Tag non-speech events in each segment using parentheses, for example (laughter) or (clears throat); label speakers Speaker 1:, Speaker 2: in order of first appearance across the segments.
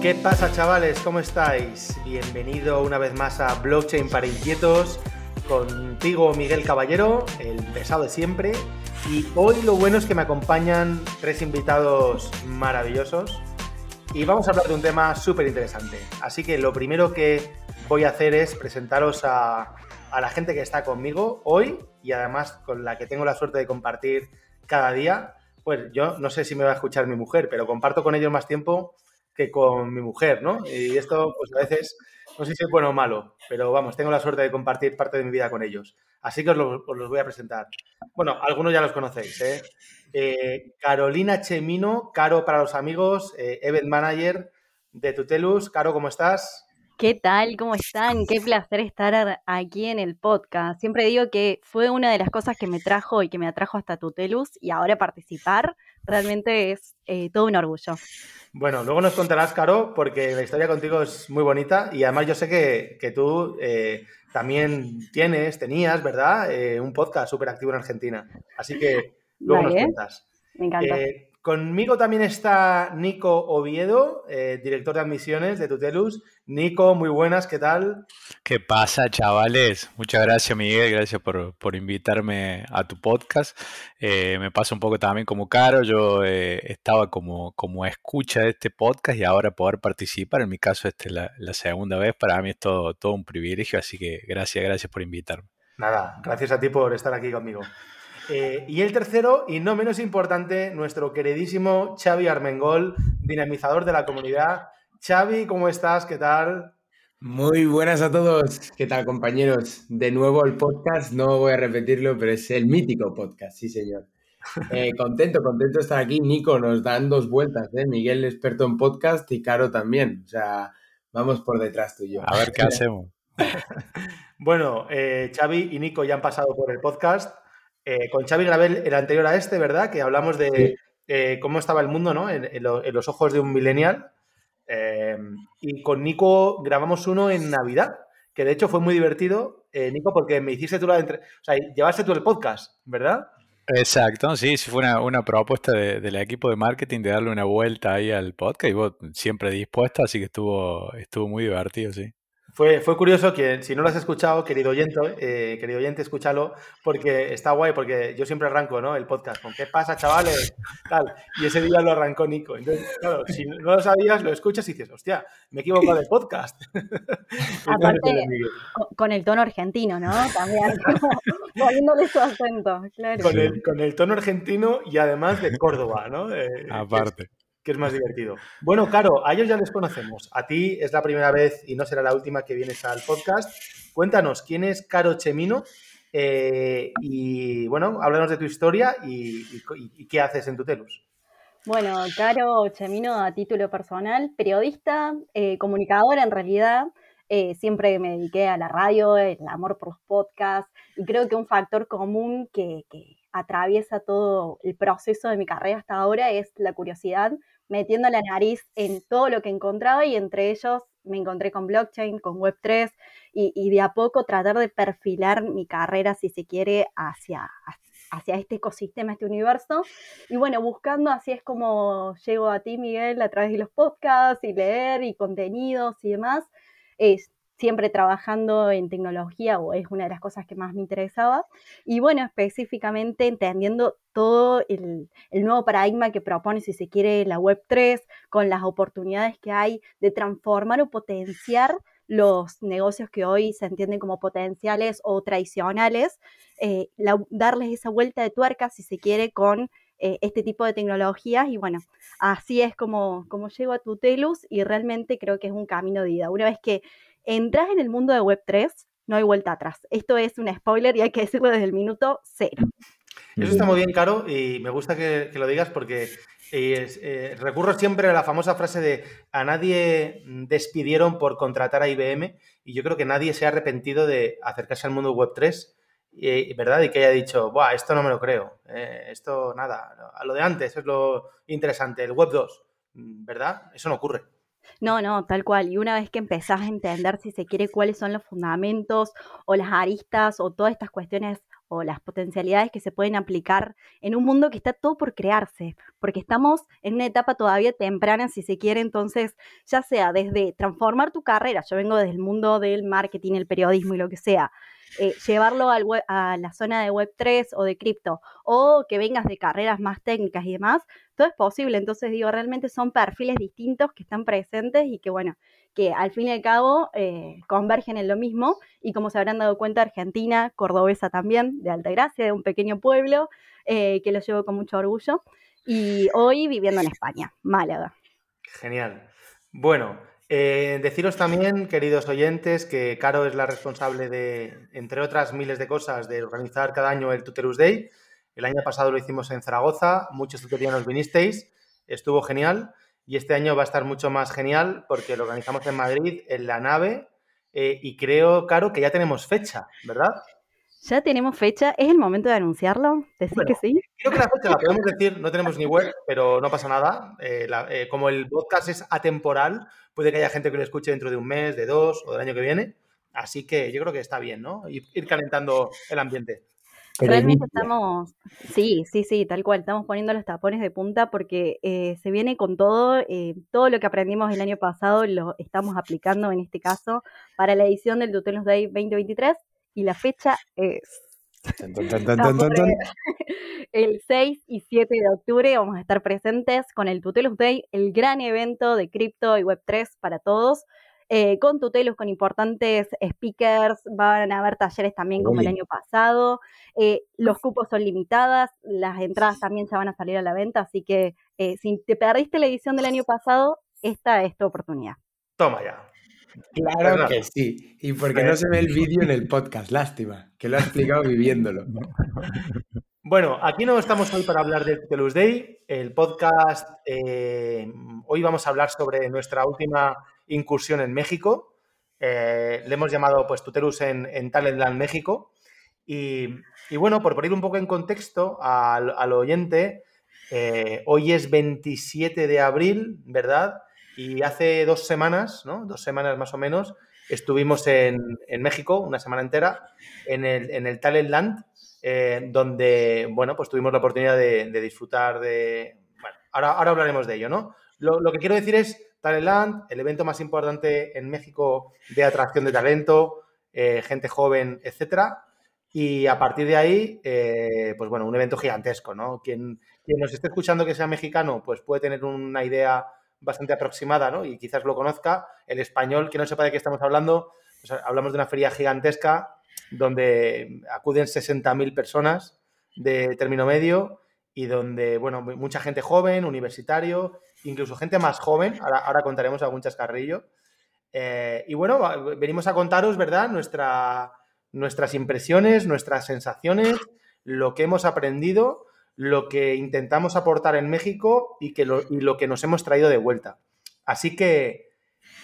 Speaker 1: ¿Qué pasa chavales? ¿Cómo estáis? Bienvenido una vez más a Blockchain para Inquietos. Contigo Miguel Caballero, el pesado de siempre. Y hoy lo bueno es que me acompañan tres invitados maravillosos. Y vamos a hablar de un tema súper interesante. Así que lo primero que voy a hacer es presentaros a, a la gente que está conmigo hoy y además con la que tengo la suerte de compartir cada día. Pues yo no sé si me va a escuchar mi mujer, pero comparto con ellos más tiempo que con mi mujer, ¿no? Y esto, pues a veces, no sé si es bueno o malo, pero vamos, tengo la suerte de compartir parte de mi vida con ellos. Así que os, los voy a presentar. Bueno, algunos ya los conocéis, ¿eh? eh Carolina Chemino, Caro para los amigos, eh, Event Manager de Tutelus. Caro, ¿cómo estás?
Speaker 2: ¿Qué tal? ¿Cómo están? Qué placer estar aquí en el podcast. Siempre digo que fue una de las cosas que me trajo y que me atrajo hasta Tutelus y ahora participar realmente es eh, todo un orgullo.
Speaker 1: Bueno, luego nos contarás, Caro, porque la historia contigo es muy bonita y además yo sé que, tú eh, también tienes, tenías, ¿verdad? Eh, un podcast súper activo en Argentina. Así que luego nos cuentas.
Speaker 2: Me encanta.
Speaker 1: Conmigo también está Nico Oviedo, eh, director de admisiones de Tutelus. Nico, muy buenas, ¿qué tal?
Speaker 3: ¿Qué pasa, chavales? Muchas gracias, Miguel, gracias por, invitarme a tu podcast. Eh, me pasa un poco también como caro, yo eh, estaba como, como escucha de este podcast y ahora poder participar, en mi caso esta es la, segunda vez, para mí es todo, todo un privilegio, así que gracias, gracias por invitarme.
Speaker 1: Nada, gracias a ti por estar aquí conmigo. Eh, y el tercero, y no menos importante, nuestro queridísimo Xavi Armengol, dinamizador de la comunidad. Xavi, ¿cómo estás? ¿Qué tal?
Speaker 4: Muy buenas a todos. ¿Qué tal, compañeros? De nuevo el podcast, no voy a repetirlo, pero es el mítico podcast, sí, señor. (laughs) Eh, contento, contento de estar aquí. Nico, nos dan dos vueltas, ¿eh? Miguel, experto en podcast, y Caro también. O sea, vamos por detrás tú y yo.
Speaker 3: A ver qué (laughs) hacemos.
Speaker 1: bueno, eh, Xavi y Nico ya han pasado por el podcast. Eh, con Xavi Gravel, el anterior a este, ¿verdad? Que hablamos de eh, cómo estaba el mundo, ¿no? En, los ojos de un millennial. Eh, y con Nico grabamos uno en Navidad, que de hecho fue muy divertido, Nico, porque me hiciste tú la... Entre... O sea, llevaste tú el podcast, ¿verdad?
Speaker 3: Exacto, sí, sí fue una, propuesta del equipo de marketing de darle una vuelta ahí al podcast y vos siempre dispuesta, así que estuvo, estuvo muy divertido, sí.
Speaker 1: Fue, fue curioso que, si no lo has escuchado, querido oyente, eh, querido oyente, escúchalo, porque está guay, porque yo siempre arranco, ¿no? El podcast con ¿qué pasa, chavales? Tal. Y ese día lo arrancó Nico. Entonces, claro, si no lo sabías, lo escuchas y dices, hostia, me he equivocado de podcast. (laughs)
Speaker 2: Aparte, con, el tono argentino, ¿no? También, poniéndole (laughs) su acento, claro.
Speaker 1: Con el, con el tono argentino y además de Córdoba, ¿no?
Speaker 3: Aparte
Speaker 1: que es más divertido. Bueno, Caro, a ellos ya les conocemos. A ti es la primera vez y no será la última que vienes al podcast. Cuéntanos, ¿quién es Caro Chemino? Eh, y bueno, háblanos de tu historia y, qué haces en Tutelus.
Speaker 2: Bueno, Caro Chemino a título personal, periodista, eh, comunicadora en realidad. Eh, siempre me dediqué a la radio, el amor por los podcasts y creo que un factor común que, que atraviesa todo el proceso de mi carrera hasta ahora es la curiosidad metiendo la nariz en todo lo que encontraba y entre ellos me encontré con blockchain, con Web3 y, de a poco tratar de perfilar mi carrera, si se quiere, hacia, hacia este ecosistema, este universo. Y bueno, buscando, así es como llego a ti, Miguel, a través de los podcasts y leer y contenidos y demás. Es, siempre trabajando en tecnología, o es una de las cosas que más me interesaba. Y bueno, específicamente entendiendo todo el, nuevo paradigma que propone, si se quiere, la Web3, con las oportunidades que hay de transformar o potenciar los negocios que hoy se entienden como potenciales o tradicionales, eh, darles esa vuelta de tuerca, si se quiere, con eh, este tipo de tecnologías. Y bueno, así es como, como llego a Tutelus y realmente creo que es un camino de vida. Una vez que entras en el mundo de Web3, no hay vuelta atrás. Esto es un spoiler y hay que decirlo desde el minuto cero.
Speaker 1: Eso está muy bien, Caro, y me gusta que, lo digas porque eh, recurro siempre a la famosa frase de a nadie despidieron por contratar a IBM y yo creo que nadie se ha arrepentido de acercarse al mundo Web3, ¿verdad? Y que haya dicho, Buah, esto no me lo creo, eh, esto nada, a lo de antes es lo interesante, el Web2, ¿verdad? Eso no ocurre.
Speaker 2: No, no, tal cual. Y una vez que empezás a entender, si se quiere, cuáles son los fundamentos o las aristas o todas estas cuestiones o las potencialidades que se pueden aplicar en un mundo que está todo por crearse, porque estamos en una etapa todavía temprana, si se quiere, entonces, ya sea desde transformar tu carrera, yo vengo desde el mundo del marketing, el periodismo y lo que sea, eh, llevarlo al a la zona de Web3 o de cripto, o que vengas de carreras más técnicas y demás, todo es posible. Entonces, digo, realmente son perfiles distintos que están presentes y que, bueno, que al fin y al cabo eh, convergen en lo mismo. Y como se habrán dado cuenta, Argentina, cordobesa también, de Altagracia, de un pequeño pueblo, eh, que lo llevo con mucho orgullo. Y hoy viviendo en España, Málaga.
Speaker 1: Genial. Bueno, eh, deciros también, queridos oyentes, que Caro es la responsable de, entre otras miles de cosas, de organizar cada año el Tutelus Day. El año pasado lo hicimos en Zaragoza, muchos tutorianos vinisteis, estuvo genial y este año va a estar mucho más genial porque lo organizamos en Madrid, en la nave, eh, y creo, Caro, que ya tenemos fecha, ¿verdad?
Speaker 2: Ya tenemos fecha, ¿es el momento de anunciarlo? ¿Decir que sí?
Speaker 1: Creo que la fecha la podemos decir, no tenemos ni web, pero no pasa nada. Eh, eh, como el podcast es atemporal, puede que haya gente que lo escuche dentro de un mes, de dos o del año que viene. Así que yo creo que está bien, ¿no? Ir, calentando el ambiente.
Speaker 2: Realmente estamos, sí, sí, sí, tal cual, estamos poniendo los tapones de punta porque eh, se viene con todo, todo lo que aprendimos el año pasado lo estamos aplicando en este caso para la edición del Tutelos Day 2023 y la fecha es (laughs) el 6 y 7 de octubre vamos a estar presentes con el Tutelus Day, el gran evento de cripto y Web3 para todos. Eh, con tutelos, con importantes speakers, van a haber talleres también como el año pasado, eh, los cupos son limitadas, las entradas también se van a salir a la venta, así que eh, si te perdiste la edición del año pasado, esta es tu oportunidad.
Speaker 1: Toma ya.
Speaker 4: Claro que sí. Y porque no se ve el vídeo en el podcast, lástima, que lo ha explicado viviéndolo. (laughs)
Speaker 1: Bueno, aquí no estamos hoy para hablar de Tutelus Day. El podcast, eh, hoy vamos a hablar sobre nuestra última incursión en México. Eh, le hemos llamado pues Tutelus en, en Talentland México. Y, bueno, por poner un poco en contexto al, oyente, eh, hoy es 27 de abril, ¿verdad? Y hace dos semanas, ¿no? Dos semanas más o menos, estuvimos en, México, una semana entera, en el, en el Talent Land, eh, donde, bueno, pues tuvimos la oportunidad de, disfrutar de... Bueno, ahora, ahora hablaremos de ello, ¿no? Lo, que quiero decir es Talent Land, el evento más importante en México de atracción de talento, eh, gente joven, etcétera. Y a partir de ahí, eh, pues bueno, un evento gigantesco, ¿no? Quien, quien nos esté escuchando que sea mexicano, pues puede tener una idea bastante aproximada, ¿no? Y quizás lo conozca. El español, que no sepa de qué estamos hablando, pues hablamos de una feria gigantesca donde acuden 60.000 personas de término medio y donde, bueno, mucha gente joven, universitario, incluso gente más joven, ahora, contaremos algún chascarrillo. Eh, y bueno, venimos a contaros, ¿verdad?, Nuestra, nuestras impresiones, nuestras sensaciones, lo que hemos aprendido lo que intentamos aportar en México y, que lo, y lo que nos hemos traído de vuelta. Así que,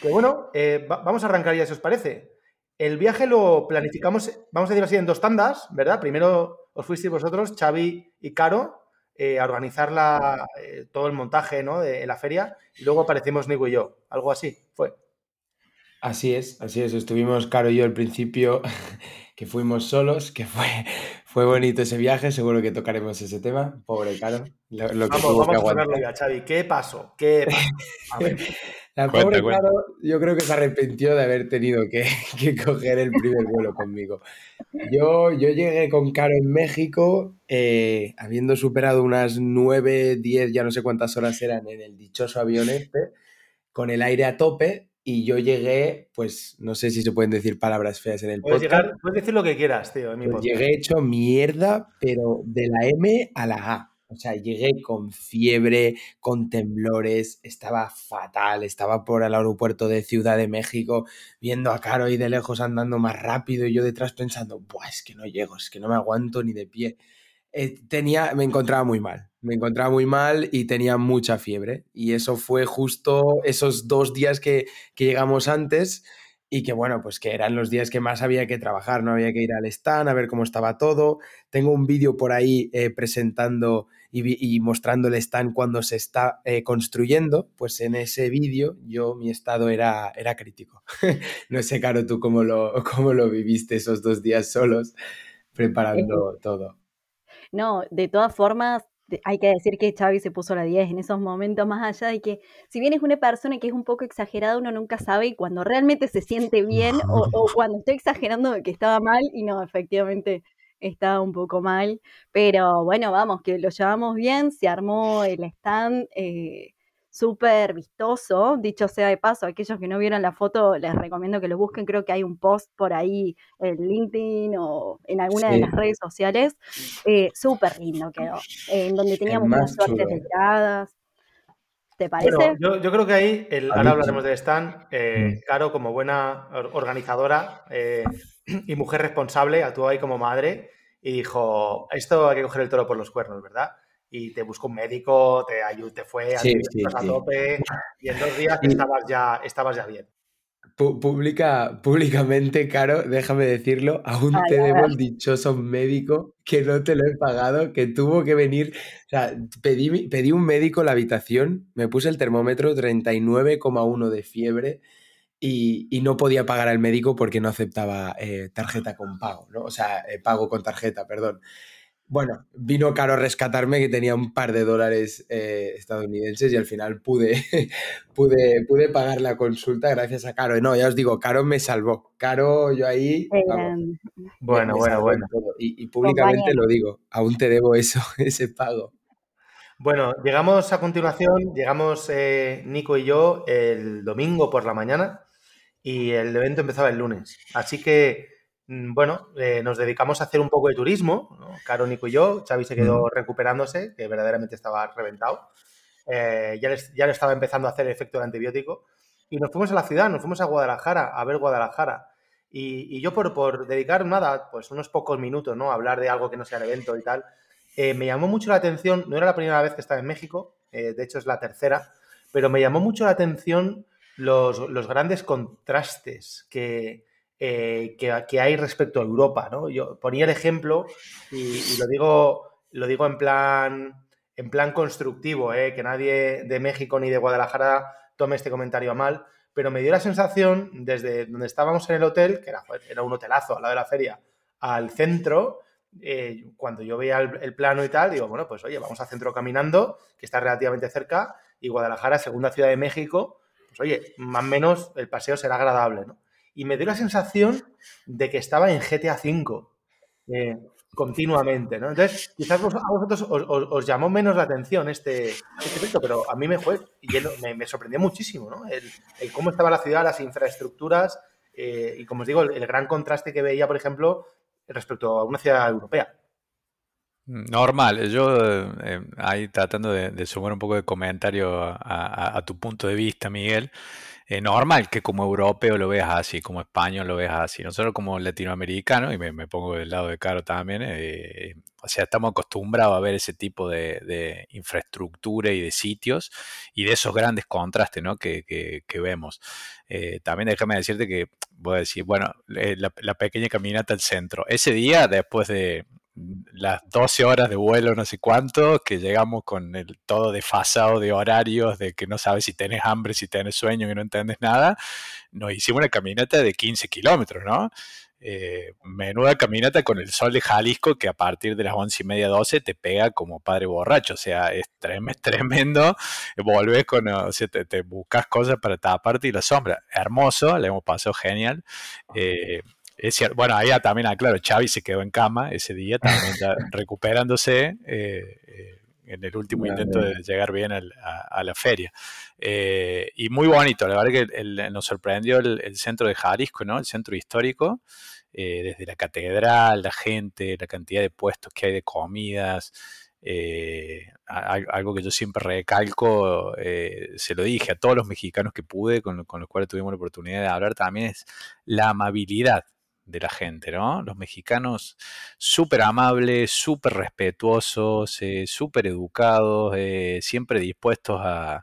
Speaker 1: bueno, eh, vamos a arrancar ya si os parece. El viaje lo planificamos, vamos a decir así, en dos tandas, ¿verdad? Primero os fuisteis vosotros, Xavi y Caro, eh, a organizar la, eh, todo el montaje ¿no? de, la feria y luego aparecimos Nico y yo. Algo así fue.
Speaker 4: Así es, así es. Estuvimos Caro y yo al principio, (laughs) que fuimos solos, que fue (laughs) fue bonito ese viaje, seguro que tocaremos ese tema. Pobre Caro.
Speaker 1: Lo, que vamos, vamos a hablarlo ya, Xavi. ¿Qué pasó? ¿Qué pasó? (laughs)
Speaker 4: La pobre Caro, yo creo que se arrepintió de haber tenido (laughs) que, coger el primer vuelo conmigo. Yo, yo llegué con Caro en México, eh, habiendo superado unas 9, 10, ya no sé cuántas horas eran en el dichoso avión este, con el aire a tope, y yo llegué, pues no sé si se pueden decir palabras feas en el
Speaker 1: puedes podcast. puedes decir lo que quieras, tío. En mi
Speaker 4: pues llegué hecho mierda, pero de la M a la A. O sea, llegué con fiebre, con temblores, estaba fatal, estaba por el aeropuerto de Ciudad de México viendo a Caro ahí de lejos andando más rápido y yo detrás pensando, Buah, es que no llego, es que no me aguanto ni de pie. Eh, tenía, me encontraba muy mal, me encontraba muy mal y tenía mucha fiebre. Y eso fue justo esos dos días que, llegamos antes y que bueno, pues que eran los días que más había que trabajar, no había que ir al stand a ver cómo estaba todo. Tengo un vídeo por ahí eh, presentando y, mostrando el stand cuando se está eh, construyendo, pues en ese vídeo yo mi estado era, era crítico. (laughs) no sé, Caro, tú cómo lo, (laughs) cómo lo viviste esos dos días solos. preparando todo.
Speaker 2: No, de todas formas, hay que decir que Xavi se puso la 10 en esos momentos, más allá de que, si bien es una persona que es un poco exagerada, uno nunca sabe cuando realmente se siente bien o, o cuando estoy exagerando de que estaba mal y no, efectivamente estaba un poco mal. Pero bueno, vamos, que lo llevamos bien, se armó el stand. Eh, súper vistoso, dicho sea de paso, aquellos que no vieron la foto les recomiendo que lo busquen, creo que hay un post por ahí en LinkedIn o en alguna de las redes sociales, eh, súper lindo quedó, en donde teníamos unas suerte de tiradas. ¿Te parece?
Speaker 1: yo, creo que ahí, el, ahora hablaremos de stand, eh, mm. Caro como buena organizadora eh, y mujer responsable, actuó ahí como madre y dijo, esto hay que coger el toro por los cuernos, ¿verdad? Y te buscó un médico, te, ayudó, te fue a, tope y en dos días estabas, ya, estabas ya bien.
Speaker 4: Publica, públicamente, Caro, déjame decirlo, aún te debo el dichoso médico que no te lo he pagado, que tuvo que venir. O sea, pedí, pedí un médico en la habitación, me puse el termómetro 39,1 de fiebre y, y, no podía pagar al médico porque no aceptaba eh, tarjeta con pago, ¿no? O sea, eh, pago con tarjeta, perdón. Bueno, vino Caro a rescatarme que tenía un par de dólares eh, estadounidenses y al final pude, (laughs) pude, pude pagar la consulta gracias a Caro. No, ya os digo, Caro me salvó. Caro, yo ahí.
Speaker 1: bueno, bueno, bueno.
Speaker 4: Y, públicamente lo digo, aún te debo eso, (laughs) ese pago.
Speaker 1: Bueno, llegamos a continuación, llegamos eh, Nico y yo el domingo por la mañana y el evento empezaba el lunes. Así que bueno, eh, nos dedicamos a hacer un poco de turismo, ¿no? Caro, Nico y yo. Xavi se quedó recuperándose, que verdaderamente estaba reventado. Eh, ya, ya le estaba empezando a hacer el efecto del antibiótico. Y nos fuimos a la ciudad, nos fuimos a Guadalajara, a ver Guadalajara. Y, yo por, por, dedicar nada, pues unos pocos minutos, ¿no? A hablar de algo que no sea el evento y tal, eh, me llamó mucho la atención, no era la primera vez que estaba en México, de hecho es la tercera, pero me llamó mucho la atención los, los grandes contrastes que, eh, que, hay respecto a Europa. ¿no? Yo ponía el ejemplo y, lo, digo, lo digo en plan, en plan constructivo, ¿eh? que nadie de México ni de Guadalajara tome este comentario a mal, pero me dio la sensación desde donde estábamos en el hotel, que era, un hotelazo al lado de la feria, al centro, eh, cuando yo veía el, plano y tal, digo, bueno, pues oye, vamos al centro caminando, que está relativamente cerca, y Guadalajara, segunda ciudad de México, pues oye, más o menos el paseo será agradable, ¿no? Y me dio la sensación de que estaba en GTA V eh, continuamente, ¿no? Entonces, quizás a vosotros os, llamó menos la atención este, este pero a mí me fue, y me, sorprendió muchísimo, ¿no? El, cómo estaba la ciudad, las infraestructuras eh, y, como os digo, el, gran contraste que veía, por ejemplo, respecto a una ciudad europea.
Speaker 3: Normal, yo eh, ahí tratando de, sumar un poco de comentario a, tu punto de vista, Miguel. Es normal que como europeo lo veas así, como español lo veas así. Nosotros como latinoamericanos, y me, pongo del lado de Caro también, eh, o sea, estamos acostumbrados a ver ese tipo de, infraestructura y de sitios y de esos grandes contrastes ¿no? que, vemos. Eh, también déjame decirte que, voy a decir, bueno, eh, la pequeña caminata al centro. Ese día, después de, las 12 horas de vuelo, no sé cuánto, que llegamos con el todo desfasado de horarios, de que no sabes si tenés hambre, si tenés sueño, que no entiendes nada, nos hicimos una caminata de 15 kilómetros, ¿no? Eh, menuda caminata con el sol de Jalisco que a partir de las once y media, 12 te pega como padre borracho, o sea, es tremendo, volvés con, o sea, te, buscas cosas para taparte y la sombra, hermoso, le hemos pasado genial. Eh, es cierto. Bueno, ahí también, ah, claro, Xavi se quedó en cama ese día, también (laughs) recuperándose eh, eh, en el último intento de llegar bien a, la feria. Eh, y muy bonito, la verdad que nos sorprendió el, centro de Jalisco, ¿no? El centro histórico, desde la catedral, la gente, la cantidad de puestos que hay de comidas. algo que yo siempre recalco, se lo dije a todos los mexicanos que pude, con, con los cuales tuvimos la oportunidad de hablar también, es la amabilidad de la gente, ¿no? Los mexicanos súper amables, súper respetuosos, eh, súper educados, eh, siempre dispuestos a,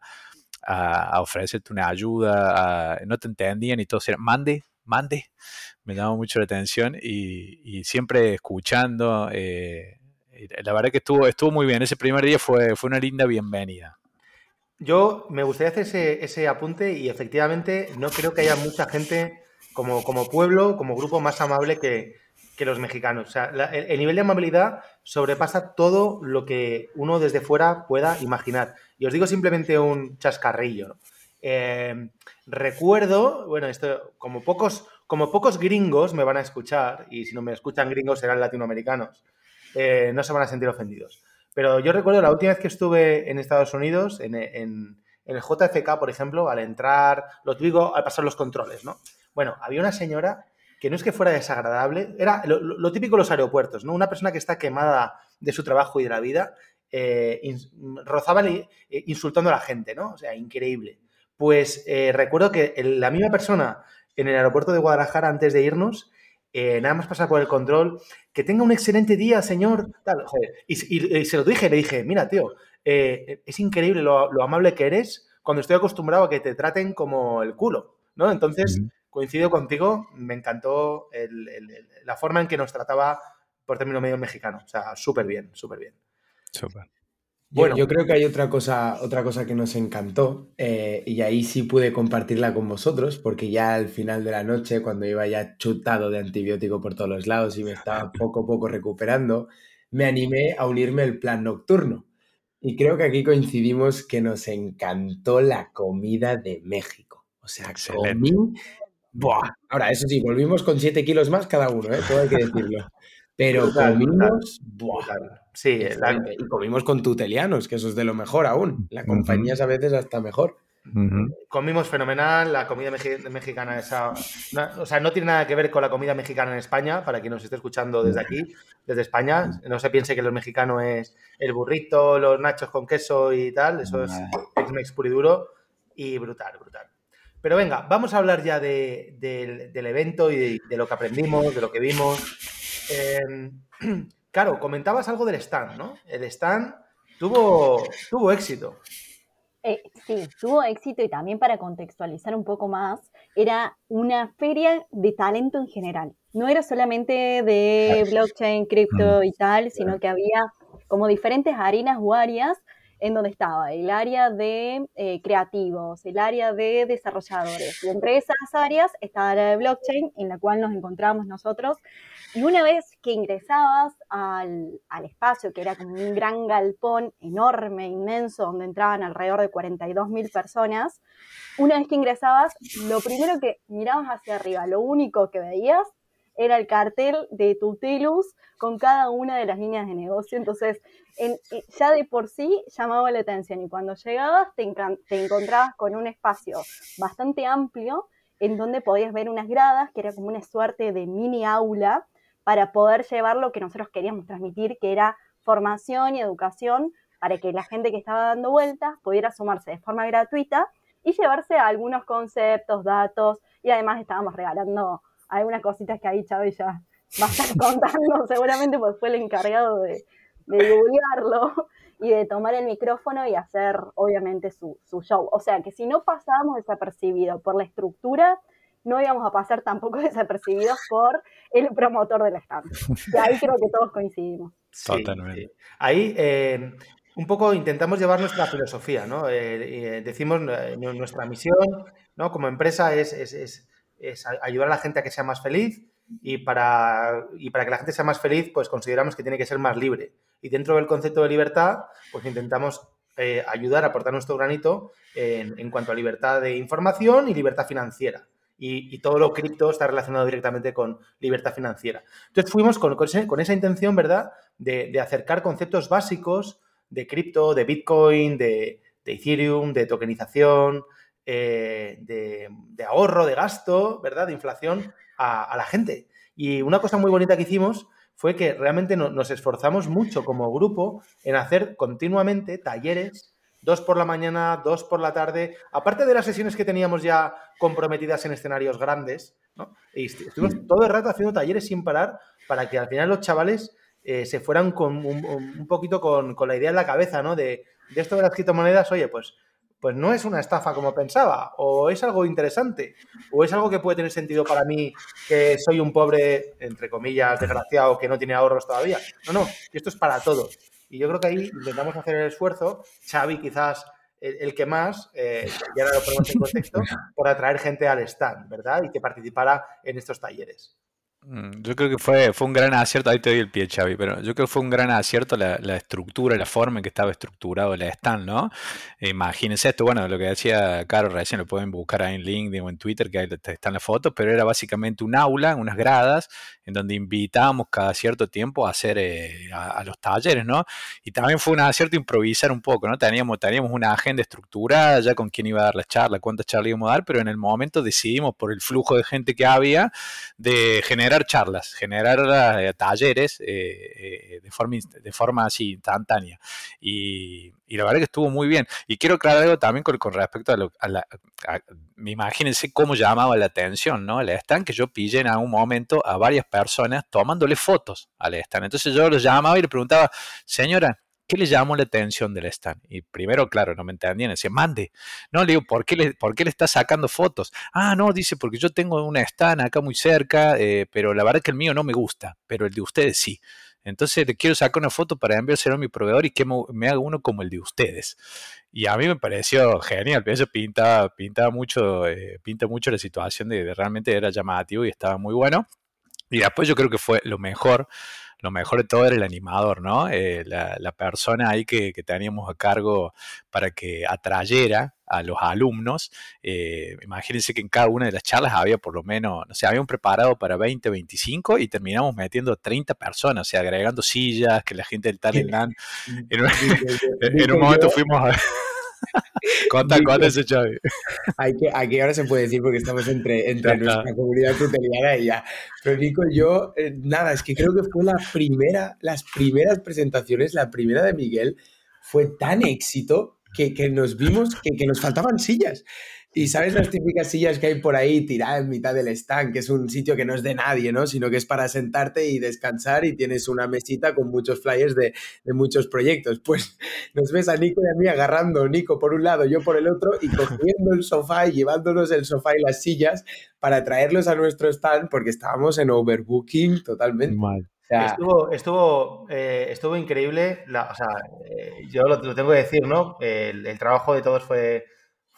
Speaker 3: ofrecerte una ayuda, no te entendían y todo, mande, mande, me llamó mucho la atención y, siempre escuchando. Eh, la verdad que estuvo, estuvo muy bien, ese primer día fue, una linda bienvenida.
Speaker 1: Yo me gustaría hacer ese apunte y efectivamente no creo que haya mucha gente como, como pueblo, como grupo más amable que, que los mexicanos. O sea, el, nivel de amabilidad sobrepasa todo lo que uno desde fuera pueda imaginar. Y os digo simplemente un chascarrillo. Eh, recuerdo, bueno, esto, como pocos, como pocos gringos me van a escuchar, y si no me escuchan gringos serán latinoamericanos, eh, no se van a sentir ofendidos. Pero yo recuerdo la última vez que estuve en Estados Unidos, en, en el JFK, por ejemplo, al entrar, lo digo, al pasar los controles, ¿no? Bueno, había una señora que no es que fuera desagradable, era lo, típico de los aeropuertos, ¿no? Una persona que está quemada de su trabajo y de la vida, eh, rozaba eh, insultando a la gente, ¿no? O sea, increíble. Pues eh, recuerdo que la misma persona en el aeropuerto de Guadalajara, antes de irnos, nada más pasar por el control, que tenga un excelente día, señor. Y, se lo dije, le dije, mira, tío, es increíble lo, amable que eres cuando estoy acostumbrado a que te traten como el culo, ¿no? Entonces, coincido contigo, me encantó la forma en que nos trataba por término medio mexicano. O sea, súper bien, súper bien.
Speaker 3: Súper.
Speaker 4: Bueno, yo, creo que hay otra cosa, otra cosa que nos encantó eh, y ahí sí pude compartirla con vosotros porque ya al final de la noche, cuando iba ya chutado de antibiótico por todos los lados y me estaba (laughs) poco a poco recuperando, me animé a unirme al plan nocturno. Y creo que aquí coincidimos que nos encantó la comida de México. O sea, comí Buah. Ahora, eso sí, volvimos con 7 kilos más cada uno, ¿eh? todo hay que decirlo. Pero comimos. Buah. Sí, y comimos con tutelianos, que eso es de lo mejor aún. La compañía es a veces hasta mejor.
Speaker 1: Comimos fenomenal, la comida mexicana esa, o sea, no tiene nada que ver con la comida mexicana en España, para quien nos esté escuchando desde aquí, desde España, no se piense que lo mexicano es el burrito, los nachos con queso y tal, eso es Tex-Mex puro y duro y brutal, brutal. Pero venga, vamos a hablar ya del evento y de, lo que aprendimos, de lo que vimos. Em, (clears throat) claro, comentabas algo del stand, ¿no? El stand tuvo, tuvo éxito.
Speaker 2: Eh, sí, tuvo éxito y también para contextualizar un poco más, era una feria de talento en general. No era solamente de blockchain, cripto mm. y tal, sino que había como diferentes arenas o áreas en donde estaba el área de eh, creativos, el área de desarrolladores. Y entre esas áreas estaba la de blockchain, en la cual nos encontramos nosotros. Y una vez que ingresabas al, al espacio, que era como un gran galpón enorme, inmenso, donde entraban alrededor de 42 mil personas, una vez que ingresabas, lo primero que mirabas hacia arriba, lo único que veías era el cartel de Tutelus con cada una de las líneas de negocio. Entonces, eh, ya de por sí llamaba la atención y cuando llegabas te, te encontrabas con un espacio bastante amplio en donde podías ver unas gradas, que era como una suerte de mini aula para poder llevar lo que nosotros queríamos transmitir, que era formación y educación para que la gente que estaba dando vueltas pudiera sumarse de forma gratuita y llevarse algunos conceptos, datos y además estábamos regalando algunas cositas que ahí Chávez ya va a estar (laughs) contando seguramente pues fue el encargado de, de y de tomar el micrófono y hacer obviamente su, show. O sea que si no pasábamos desapercibido por la estructura, no íbamos a pasar tampoco (laughs) desapercibidos por el promotor del stand. Y ahí creo que todos coincidimos.
Speaker 1: Totalmente. Ahí eh, un poco intentamos llevar nuestra filosofía, ¿no? Eh, eh, decimos nuestra misión, ¿no? Como empresa es, es, es ayudar a la gente a que sea más feliz y para, y para que la gente sea más feliz, pues consideramos que tiene que ser más libre. Y dentro del concepto de libertad, pues intentamos eh, ayudar a aportar nuestro granito en, cuanto a libertad de información y libertad financiera. Y, todo lo cripto está relacionado directamente con libertad financiera. Entonces fuimos con, con, esa intención, ¿verdad?, de, acercar conceptos básicos de cripto, de Bitcoin, de, Ethereum, de tokenización, eh, de, ahorro, de gasto, ¿verdad?, de inflación a, la gente. Y una cosa muy bonita que hicimos fue que realmente nos esforzamos mucho como grupo en hacer continuamente talleres, dos por la mañana, dos por la tarde, aparte de las sesiones que teníamos ya comprometidas en escenarios grandes, ¿no? Y estuvimos todo el rato haciendo talleres sin parar para que al final los chavales eh, se fueran con un, poquito con, la idea en la cabeza, ¿no? De, de esto de las criptomonedas, oye, pues pues no es una estafa como pensaba, o es algo interesante, o es algo que puede tener sentido para mí que soy un pobre, entre comillas, desgraciado, que no tiene ahorros todavía. No, no, esto es para todos. Y yo creo que ahí intentamos hacer el esfuerzo, Xavi quizás el, que más, eh, y ahora lo ponemos en contexto, (laughs) por atraer gente al stand, ¿verdad? Y que participara en estos talleres.
Speaker 3: Mm, yo creo que fue, fue un gran acierto, ahí te doy el pie, Xavi, pero yo creo que fue un gran acierto la, la estructura, la forma en que estaba estructurado el stand, ¿no? imagínense esto, bueno, lo que decía Caro recién, lo pueden buscar ahí en LinkedIn o en Twitter, que ahí están las fotos, pero era básicamente un aula, unas gradas, en donde invitábamos cada cierto tiempo a hacer eh, a, los talleres, ¿no? Y también fue un acierto improvisar un poco, ¿no? Teníamos, teníamos una agenda estructurada ya con quién iba a dar la charla, cuántas charlas íbamos a dar, pero en el momento decidimos, por el flujo de gente que había, de generar charlas, generar eh, talleres eh, de, forma, de forma así instantánea. Y, y la verdad que estuvo muy bien. Y quiero aclarar algo también con, respecto a, lo, a la... imagínense cómo llamaba la atención, ¿no? Al stand que yo pillé en algún momento a varias personas tomándole fotos al stand. Entonces yo los llamaba y le preguntaba, señora, ¿qué le llamó la atención del stand? Y primero, claro, no me entendían, decía, mande. No, le digo, ¿por qué le, ¿por qué le está sacando fotos? Ah, no, dice, porque yo tengo una stand acá muy cerca, eh, pero la verdad que el mío no me gusta, pero el de ustedes sí. Entonces le quiero sacar una foto para enviárselo a mi proveedor y que me haga uno como el de ustedes. Y a mí me pareció genial, eso pinta, pinta, mucho, eh, pinta mucho la situación de, realmente era llamativo y estaba muy bueno. Y después yo creo que fue lo mejor, lo mejor de todo era el animador, ¿no? Eh, la, persona ahí que, que, teníamos a cargo para que atrayera a los alumnos. Eh, imagínense que en cada una de las charlas había por lo menos, no sé, habían preparado para 20, 25 y terminamos metiendo 30 personas, o sea, agregando sillas, que la gente del Talentland. En, en un (laughs) momento fuimos a... Conta, cuánto ese Chavi.
Speaker 4: Hay que, aquí ahora se puede decir porque estamos entre, entre nuestra comunidad tuteliana y ya. Pero Nico, yo, eh, nada, es que creo que fue la primera, las primeras presentaciones, la primera de Miguel, fue tan éxito que, que nos vimos que, que, nos faltaban sillas. Y sabes las típicas sillas que hay por ahí tiradas en mitad del stand, que es un sitio que no es de nadie, ¿no? Sino que es para sentarte y descansar y tienes una mesita con muchos flyers de, de muchos proyectos. Pues (laughs) nos ves a Nico y a mí agarrando, Nico por un lado, yo por el otro, y cogiendo el sofá y llevándonos el sofá y las sillas para traerlos a nuestro stand porque estábamos en overbooking totalmente.
Speaker 1: Mal estuvo, estuvo, eh, estuvo increíble. o sea, eh, yo lo, tengo que decir, ¿no? El, trabajo de todos fue,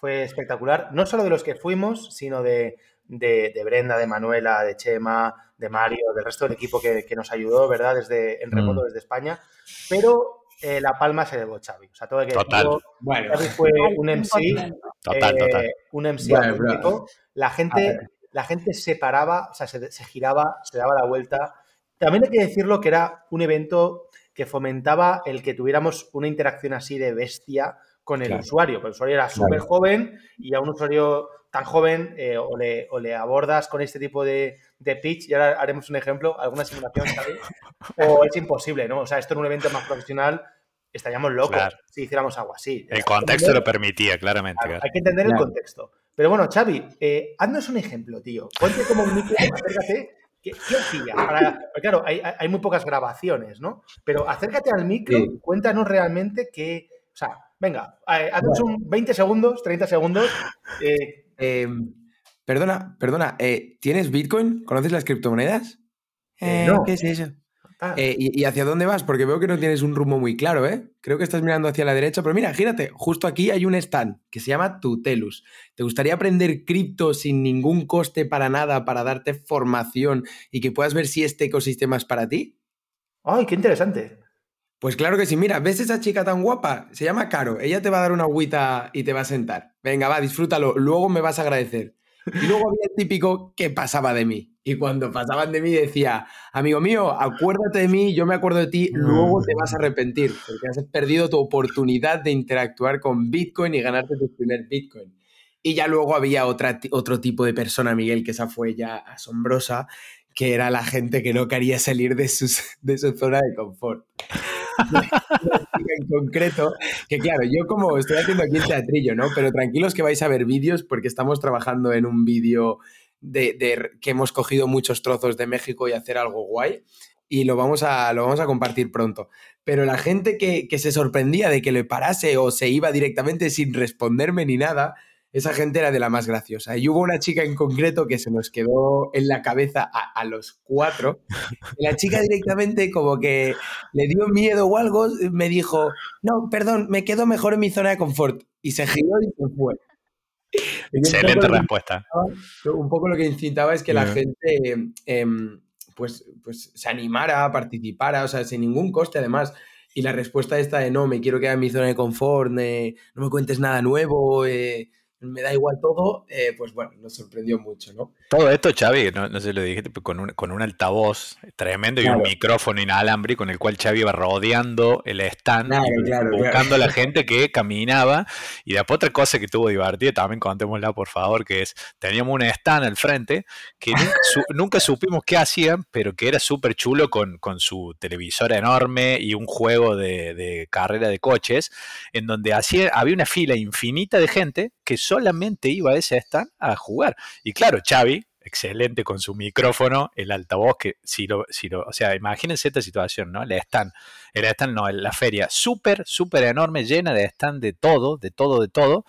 Speaker 1: fue espectacular. No solo de los que fuimos, sino de, de, Brenda, de Manuela, de Chema, de Mario, del resto del equipo que, nos ayudó, ¿verdad? Desde, en remoto mm. desde España. Pero eh, la palma se llevó Xavi. O sea, todo el que
Speaker 3: total.
Speaker 1: bueno. Xavi fue un MC.
Speaker 3: Total, total.
Speaker 1: Un MC La gente, la gente se paraba, o sea, se, se giraba, se daba la vuelta también hay que decirlo que era un evento que fomentaba el que tuviéramos una interacción así de bestia con el usuario. Porque el usuario era súper joven y a un usuario tan joven eh, o, le, abordas con este tipo de, pitch, y ahora haremos un ejemplo, alguna simulación, ¿sabes? (laughs) o es imposible, ¿no? O sea, esto en un evento más profesional estaríamos locos si hiciéramos algo así.
Speaker 3: El contexto lo permitía, claramente.
Speaker 1: Hay que entender el contexto. Pero bueno, Xavi, eh, haznos un ejemplo, tío. Ponte como un micro, acércate ¿Qué, hacía? claro, hay, muy pocas grabaciones, ¿no? Pero acércate al micro y cuéntanos realmente qué. O sea, venga, eh, haznos un 20 segundos, 30 segundos.
Speaker 4: Eh, em, perdona, perdona, eh, ¿tienes Bitcoin? ¿Conoces las criptomonedas?
Speaker 1: no.
Speaker 4: ¿Qué es eso? Ah. Eh, y, hacia dónde vas? Porque veo que no tienes un rumbo muy claro, ¿eh? Creo que estás mirando hacia la derecha, pero mira, gírate, justo aquí hay un stand que se llama Tutelus. ¿Te gustaría aprender cripto sin ningún coste para nada, para darte formación y que puedas ver si este ecosistema es para ti?
Speaker 1: ¡Ay, qué interesante!
Speaker 4: Pues claro que sí, mira, ¿ves esa chica tan guapa? Se llama Caro, ella te va a dar una agüita y te va a sentar. Venga, va, disfrútalo, luego me vas a agradecer. Y luego había el típico que pasaba de mí. Y cuando pasaban de mí decía, amigo mío, acuérdate de mí, yo me acuerdo de ti, luego te vas a arrepentir, porque has perdido tu oportunidad de interactuar con Bitcoin y ganarte tu primer Bitcoin. Y ya luego había otra, otro tipo de persona, Miguel, que esa fue ya asombrosa, que era la gente que no quería salir de, sus, de su zona de confort. (laughs) en concreto, que claro, yo como estoy haciendo aquí el teatrillo, ¿no? Pero tranquilos que vais a ver vídeos porque estamos trabajando en un vídeo de, que hemos cogido muchos trozos de México y hacer algo guay y lo vamos a, lo vamos a compartir pronto. Pero la gente que, que se sorprendía de que le parase o se iba directamente sin responderme ni nada, esa gente era de la más graciosa. Y hubo una chica en concreto que se nos quedó en la cabeza a, los cuatro. la chica directamente como que le dio miedo o algo, me dijo, no, perdón, me quedo mejor en mi zona de confort. Y se giró y se fue.
Speaker 3: Excelente respuesta.
Speaker 4: Un poco lo que incitaba es que la gente em, pues, pues se animara, participara, o sea, sin ningún coste además. Y la respuesta esta de no, me quiero quedar en mi zona de confort, no me cuentes nada nuevo, eh, me da igual todo, eh, pues bueno, nos sorprendió mucho, ¿no?
Speaker 3: Todo esto, Xavi, no, no sé si lo dijiste, con un, con un altavoz tremendo y un micrófono inalámbrico con el cual Xavi iba rodeando el stand buscando a la (laughs) gente que caminaba. Y después otra cosa que tuvo divertida, también contémosla por favor, que es, teníamos un stand al frente que (laughs) nunca, supimos qué hacían, pero que era súper chulo con, con, su televisor enorme y un juego de, de carrera de coches, en donde hacía, había una fila infinita de gente que solamente iba a ese stand a jugar. Y claro, Xavi, excelente con su micrófono, el altavoz, que si lo, si lo, o sea, imagínense esta situación, ¿no? El stand, el stand no, la feria súper, súper enorme, llena de stand de todo, de todo, de todo.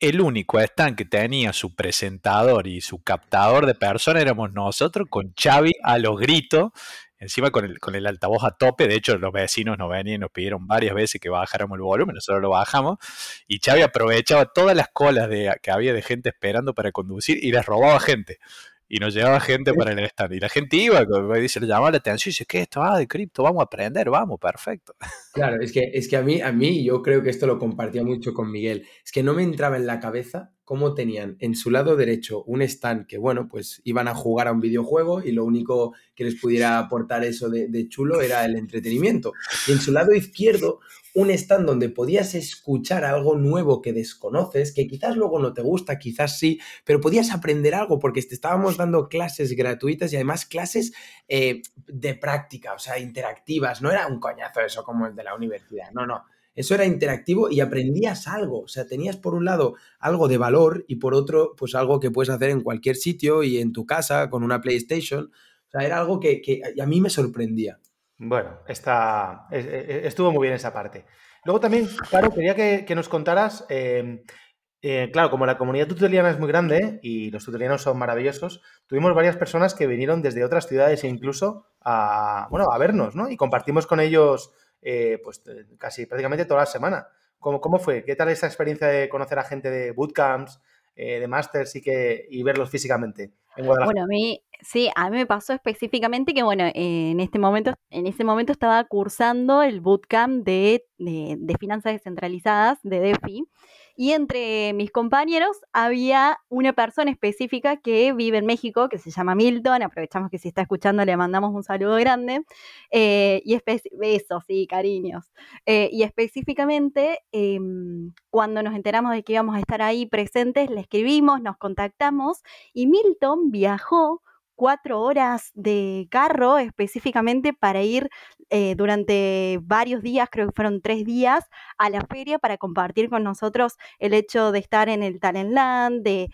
Speaker 3: El único stand que tenía su presentador y su captador de personas éramos nosotros, con Xavi a los gritos, encima con el, con el altavoz a tope, de hecho los vecinos nos venían y nos pidieron varias veces que bajáramos el volumen, nosotros lo bajamos, y Xavi aprovechaba todas las colas de, que había de gente esperando para conducir y les robaba gente. Y nos llevaba gente para el stand. Y la gente iba, dice, le llamaba la atención y dice, ¿qué esto? Ah, de cripto, vamos a aprender, vamos, perfecto.
Speaker 4: Claro, es que, es que a mí, a mí, yo creo que esto lo compartía mucho con Miguel, es que no me entraba en la cabeza cómo tenían en su lado derecho un stand que, bueno, pues iban a jugar a un videojuego y lo único que les pudiera aportar eso de, chulo era el entretenimiento. Y en su lado izquierdo un stand donde podías escuchar algo nuevo que desconoces, que quizás luego no te gusta, quizás sí, pero podías aprender algo porque te estábamos dando clases gratuitas y además clases eh, de práctica, o sea, interactivas. No era un coñazo eso como el de la universidad, no, no eso era interactivo y aprendías algo. O sea, tenías por un lado algo de valor y por otro, pues algo que puedes hacer en cualquier sitio y en tu casa con una PlayStation. O sea, era algo que, a mí me sorprendía.
Speaker 1: Bueno, está, estuvo muy bien esa parte. Luego también, claro, quería que, nos contaras, em, eh, claro, como la comunidad tuteliana es muy grande y los tutelianos son maravillosos, tuvimos varias personas que vinieron desde otras ciudades e incluso a, bueno, a vernos, ¿no? Y compartimos con ellos eh, pues eh, casi prácticamente toda la semana. ¿Cómo, ¿Cómo, fue? ¿Qué tal esa experiencia de conocer a gente de bootcamps, eh, de masters y, que, y verlos físicamente
Speaker 2: Bueno, a mí, sí, a mí me pasó específicamente que, bueno, en este momento, en ese momento estaba cursando el bootcamp de, de finanzas descentralizadas de DeFi y entre mis compañeros había una persona específica que vive en México, que se llama Milton, aprovechamos que si está escuchando le mandamos un saludo grande, eh, y besos, sí, cariños. Eh, y específicamente, em, cuando nos enteramos de que íbamos a estar ahí presentes, le escribimos, nos contactamos, y Milton viajó cuatro horas de carro específicamente para ir eh, durante varios días, creo que fueron tres días, a la feria para compartir con nosotros el hecho de estar en el Talentland, de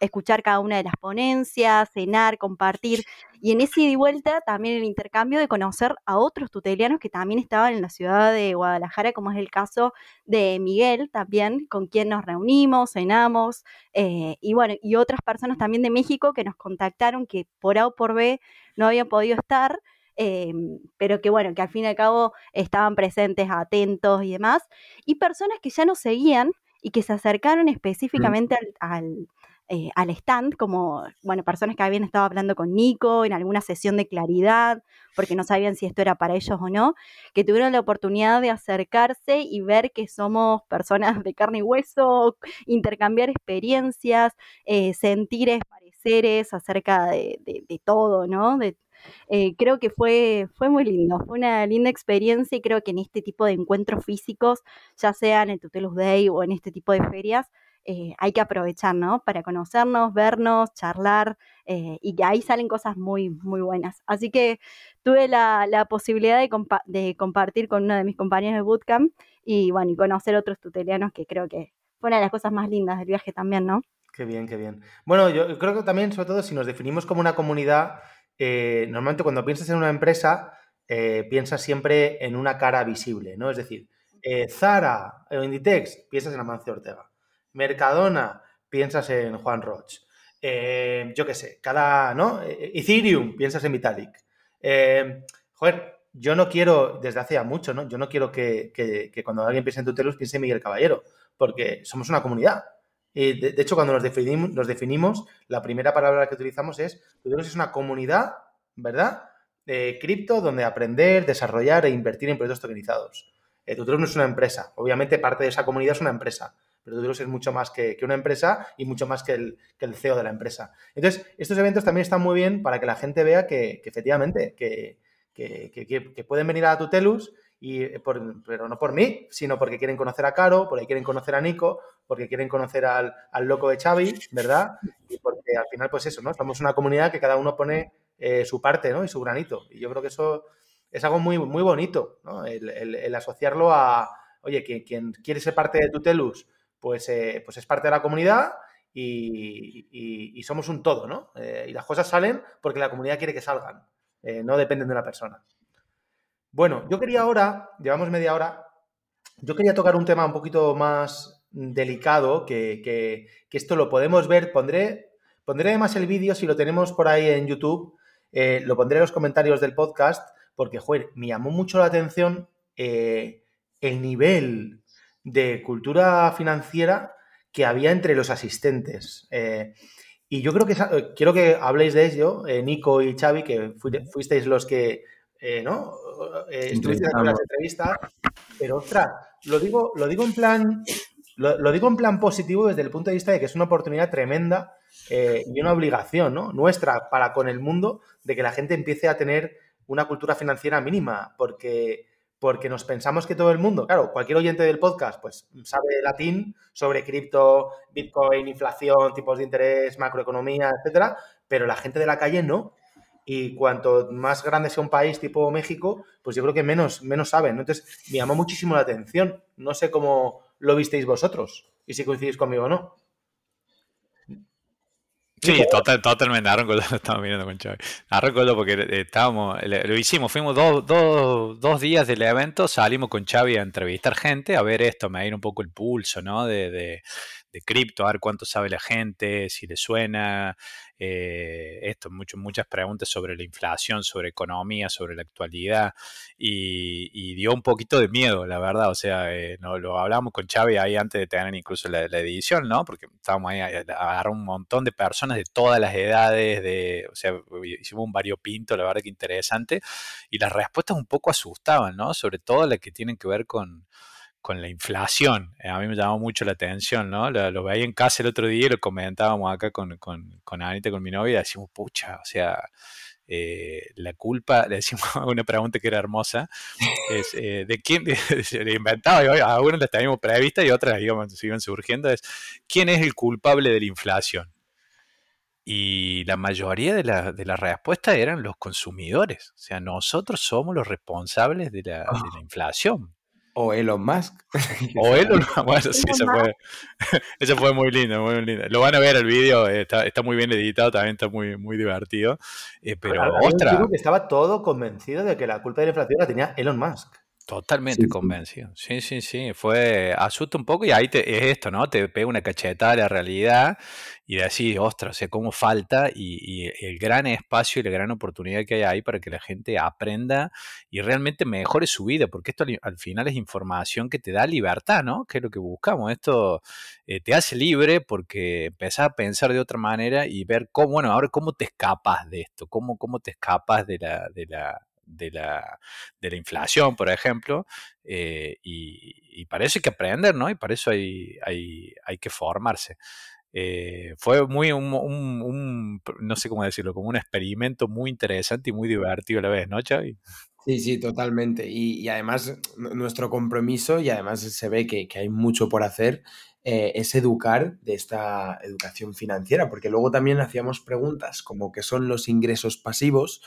Speaker 2: escuchar cada una de las ponencias, cenar, compartir. Y en ese ida y vuelta también el intercambio de conocer a otros tutelianos que también estaban en la ciudad de Guadalajara, como es el caso de Miguel también, con quien nos reunimos, cenamos, eh, y bueno, y otras personas también de México que nos contactaron que por A o por B no habían podido estar Em, pero que bueno, que al fin y al cabo estaban presentes, atentos y demás, y personas que ya nos seguían y que se acercaron mm. específicamente al, eh, al, stand, como, bueno, personas que habían estado hablando con Nico en alguna sesión de claridad, porque no sabían si esto era para ellos o no, que tuvieron la oportunidad de acercarse y ver que somos personas de carne y hueso, intercambiar experiencias, eh, sentires, pareceres acerca de, de todo, ¿no? De, eh, creo que fue, fue muy lindo, fue una linda experiencia y creo que en este tipo de encuentros físicos, ya sea en el Tutelus Day o en este tipo de ferias, eh, hay que aprovechar, ¿no? Para conocernos, vernos, charlar eh, y que ahí salen cosas muy, muy buenas. Así que tuve la, posibilidad de, compartir con uno de mis compañeros de bootcamp y, bueno, y conocer otros tutelianos que creo que fue una de las cosas más lindas del viaje también, ¿no?
Speaker 1: Qué bien, qué bien. Bueno, yo creo que también, sobre todo, si nos definimos como una comunidad, eh, normalmente cuando piensas en una empresa, piensas siempre en una cara visible, ¿no? Es decir, Zara o Inditex, piensas en Amancio Ortega. Mercadona, piensas en Juan Roch. yo qué sé, cada, ¿no? Ethereum, piensas en Vitalik. joder, yo no quiero, desde hace ya mucho, ¿no? Yo no quiero que, cuando alguien piense en Tutelus piense en Miguel Caballero, porque somos una comunidad. de, hecho, cuando nos definimos, definimos, la primera palabra que utilizamos es, Tutelus es una comunidad ¿verdad? De cripto donde aprender, desarrollar e invertir en proyectos tokenizados. Eh, Tutelus no es una empresa, obviamente parte de esa comunidad es una empresa, pero Tutelus es mucho más que, una empresa y mucho más que el, CEO de la empresa. Entonces, estos eventos también están muy bien para que la gente vea que, efectivamente, que, pueden venir a Tutelus y eh, pero no por mí, sino porque quieren conocer a Caro, porque quieren conocer a Nico, porque quieren conocer al, loco de Xavi, ¿verdad? Y porque al final, pues eso, ¿no? Somos una comunidad que cada uno pone eh, su parte, ¿no? Y su granito. Y yo creo que eso es algo muy, muy bonito, ¿no? El, asociarlo a, oye, quien, quiere ser parte de Tutelus, pues, eh, pues es parte de la comunidad y, somos un todo, ¿no? y las cosas salen porque la comunidad quiere que salgan, no dependen de una persona. Bueno, yo quería ahora, llevamos media hora, yo quería tocar un tema un poquito más delicado, que, esto lo podemos ver, pondré, pondré además el vídeo, si lo tenemos por ahí en YouTube, eh, lo pondré en los comentarios del podcast, porque, joder, me llamó mucho la atención eh, el nivel de cultura financiera que había entre los asistentes. Eh, y yo creo que quiero que habléis de ello, Nico y Xavi, que fuisteis los que ¿no? eh, en las entrevistas, pero ostras, lo digo, lo digo en plan, lo, digo en plan positivo desde el punto de vista de que es una oportunidad tremenda eh, y una obligación ¿no? nuestra para con el mundo de que la gente empiece a tener una cultura financiera mínima, porque, porque nos pensamos que todo el mundo, claro, cualquier oyente del podcast, pues sabe latín sobre cripto, bitcoin, inflación, tipos de interés, macroeconomía, etcétera, pero la gente de la calle no y cuanto más grande sea un país tipo México, pues yo creo que menos, menos saben. Entonces, me llamó muchísimo la atención. No sé cómo lo visteis vosotros y si coincidís conmigo o no.
Speaker 3: Sí, recuerdo, (laughs) lo estaba mirando con Chavi. Ahora recuerdo porque eh, estábamos, lo hicimos, fuimos dos, dos, dos, días del evento, salimos con Xavi a entrevistar gente, a ver esto, medir un poco el pulso, ¿no? De, de, de cripto, a ver cuánto sabe la gente, si le suena, eh, esto, mucho, muchas preguntas sobre la inflación, sobre economía, sobre la actualidad, y, dio un poquito de miedo, la verdad, o sea, eh, no, lo hablamos con Xavi ahí antes de tener incluso la, edición, ¿no? Porque estábamos ahí, agarrar un montón de personas de todas las edades, de, o sea, hicimos un variopinto, la verdad que interesante, y las respuestas un poco asustaban, ¿no? Sobre todo las que tienen que ver con con la inflación. Eh, a mí me llamó mucho la atención, ¿no? Lo, veía en casa el otro día y lo comentábamos acá con, con, con Anita, con mi novia, y decimos, pucha, o sea, eh, la culpa, le decimos (laughs) una pregunta que era hermosa, es eh, de quién, (laughs) se le inventaba, y algunas las teníamos previstas y otras iban, siguen surgiendo, es quién es el culpable de la inflación. Y la mayoría de, la, de las respuestas eran los consumidores. O sea, nosotros somos los responsables de la, de la ah. inflación.
Speaker 4: O Elon Musk. (laughs)
Speaker 3: o (laughs) Elon Musk. Bueno, sí, eso fue, (laughs) eso fue muy lindo, muy lindo. Lo van a ver el vídeo, está, está muy bien editado, también está muy, muy divertido. Eh, pero, ostras.
Speaker 1: que estaba todo convencido de que la culpa de la inflación la tenía Elon Musk.
Speaker 3: Totalmente convencido. Sí, sí, sí. Fue, asusta un poco y ahí te, es esto, ¿no? Te pega una cachetada a la realidad y decís, ostras, o sea, cómo falta y, el gran espacio y la gran oportunidad que hay ahí para que la gente aprenda y realmente mejore su vida, porque esto al, final es información que te da libertad, ¿no? Que es lo que buscamos. Esto eh, te hace libre porque empezás a pensar de otra manera y ver cómo, bueno, ahora cómo te escapas de esto, cómo, cómo te escapas de la, de la de la, de la inflación, por ejemplo, eh, y, para eso hay que aprender, ¿no? Y para eso hay, hay, hay que formarse. Eh, fue muy un, no sé cómo decirlo, como un experimento muy interesante y muy divertido a la vez, ¿no, Xavi?
Speaker 4: Sí, sí, totalmente. Y, además nuestro compromiso, y además se ve que, hay mucho por hacer, eh, es educar de esta educación financiera, porque luego también hacíamos preguntas como qué son los ingresos pasivos,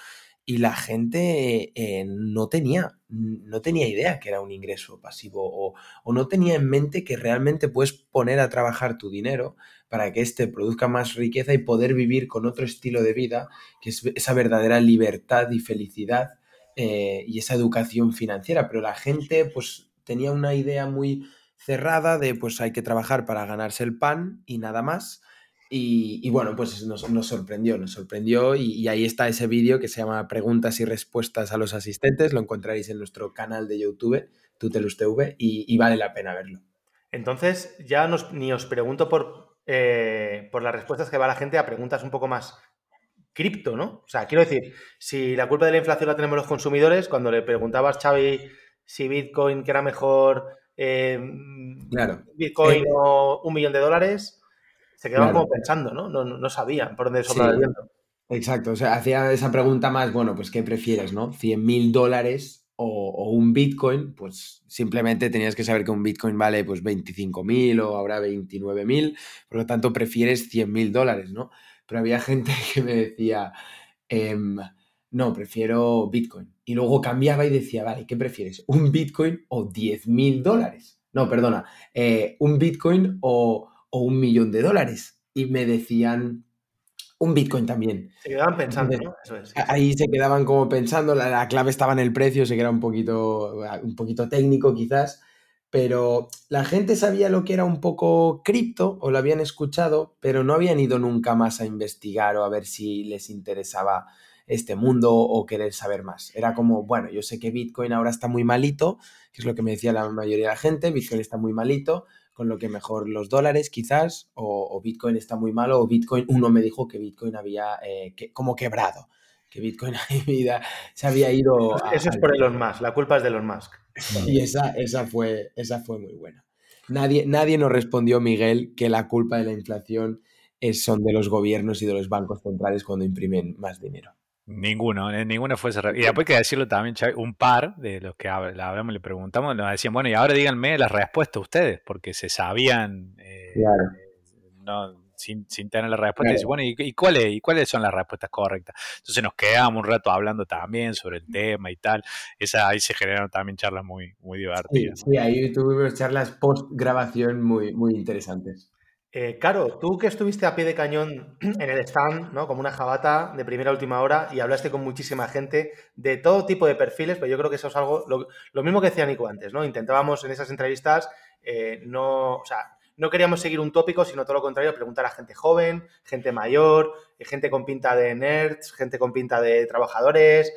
Speaker 4: y la gente eh, no, tenía, no tenía idea que era un ingreso pasivo o, no tenía en mente que realmente puedes poner a trabajar tu dinero para que éste produzca más riqueza y poder vivir con otro estilo de vida, que es esa verdadera libertad y felicidad eh, y esa educación financiera. Pero la gente pues tenía una idea muy cerrada de pues hay que trabajar para ganarse el pan y nada más y, bueno, pues nos, sorprendió, nos sorprendió y, ahí está ese vídeo que se llama Preguntas y Respuestas a los Asistentes, lo encontraréis en nuestro canal de YouTube, Tutelus TV, y, vale la pena verlo.
Speaker 1: Entonces, ya ni os pregunto por, eh, por las respuestas que va la gente a preguntas un poco más cripto, ¿no? O sea, quiero decir, si la culpa de la inflación la tenemos los consumidores, cuando le preguntabas, Xavi, si Bitcoin, que era mejor eh, Bitcoin eh, o un millón de dólares, se quedaban como pensando, ¿no? ¿no? No, sabían por dónde soplar el viento.
Speaker 4: Exacto, o sea, hacía esa pregunta más, bueno, pues ¿qué prefieres, no? ¿100 mil dólares o, un Bitcoin? Pues simplemente tenías que saber que un Bitcoin vale pues 25 mil o ahora 29 mil, por lo tanto prefieres 100 mil dólares, ¿no? Pero había gente (laughs) que me decía, em, no, prefiero Bitcoin. Y luego cambiaba y decía, vale, ¿qué prefieres? ¿Un Bitcoin o 10 mil dólares? No, perdona, eh, ¿un Bitcoin o, o un millón de dólares? Y me decían, un Bitcoin también.
Speaker 1: Se quedaban pensando, ¿no?
Speaker 4: Ahí se quedaban como pensando, la, clave estaba en el precio, se que era un poquito, un poquito técnico quizás, pero la gente sabía lo que era un poco cripto o lo habían escuchado, pero no habían ido nunca más a investigar o a ver si les interesaba este mundo o querer saber más. Era como, bueno, yo sé que Bitcoin ahora está muy malito, que es lo que me decía la mayoría de la gente, Bitcoin está muy malito, con lo que mejor los dólares quizás, o, Bitcoin está muy malo, o Bitcoin, uno me dijo que Bitcoin había eh, como quebrado, que Bitcoin (laughs) se había ido...
Speaker 1: Eso es por Elon Musk, la culpa es de Elon Musk. (laughs)
Speaker 4: Y esa, esa, fue, esa fue muy buena. Nadie, nadie nos respondió, Miguel, que la culpa de la inflación es, son de los gobiernos y de los bancos centrales cuando imprimen más dinero.
Speaker 3: Ninguno, eh, ninguno fue cerrado. Y después hay que decirlo también, un par de los que hablamos, le preguntamos, nos decían, bueno, y ahora díganme la respuesta ustedes, porque se sabían, eh, no, sin, tener la respuesta. Y bueno, ¿y, cuáles, ¿y cuáles son las respuestas correctas? Entonces nos quedamos un rato hablando también sobre el tema y tal. Esa, ahí se generaron también charlas muy, muy divertidas.
Speaker 4: Sí, ahí tuvimos charlas post grabación muy, muy interesantes.
Speaker 1: Eh, Caro, tú que estuviste a pie de cañón (clears throat) en el stand, ¿no? Como una jabata de primera a última hora y hablaste con muchísima gente de todo tipo de perfiles, pero yo creo que eso es algo, lo, mismo que decía Nico antes, ¿no? Intentábamos en esas entrevistas, eh, no, o sea, no queríamos seguir un tópico, sino todo lo contrario, preguntar a gente joven, gente mayor, eh, gente con pinta de nerds, gente con pinta de trabajadores,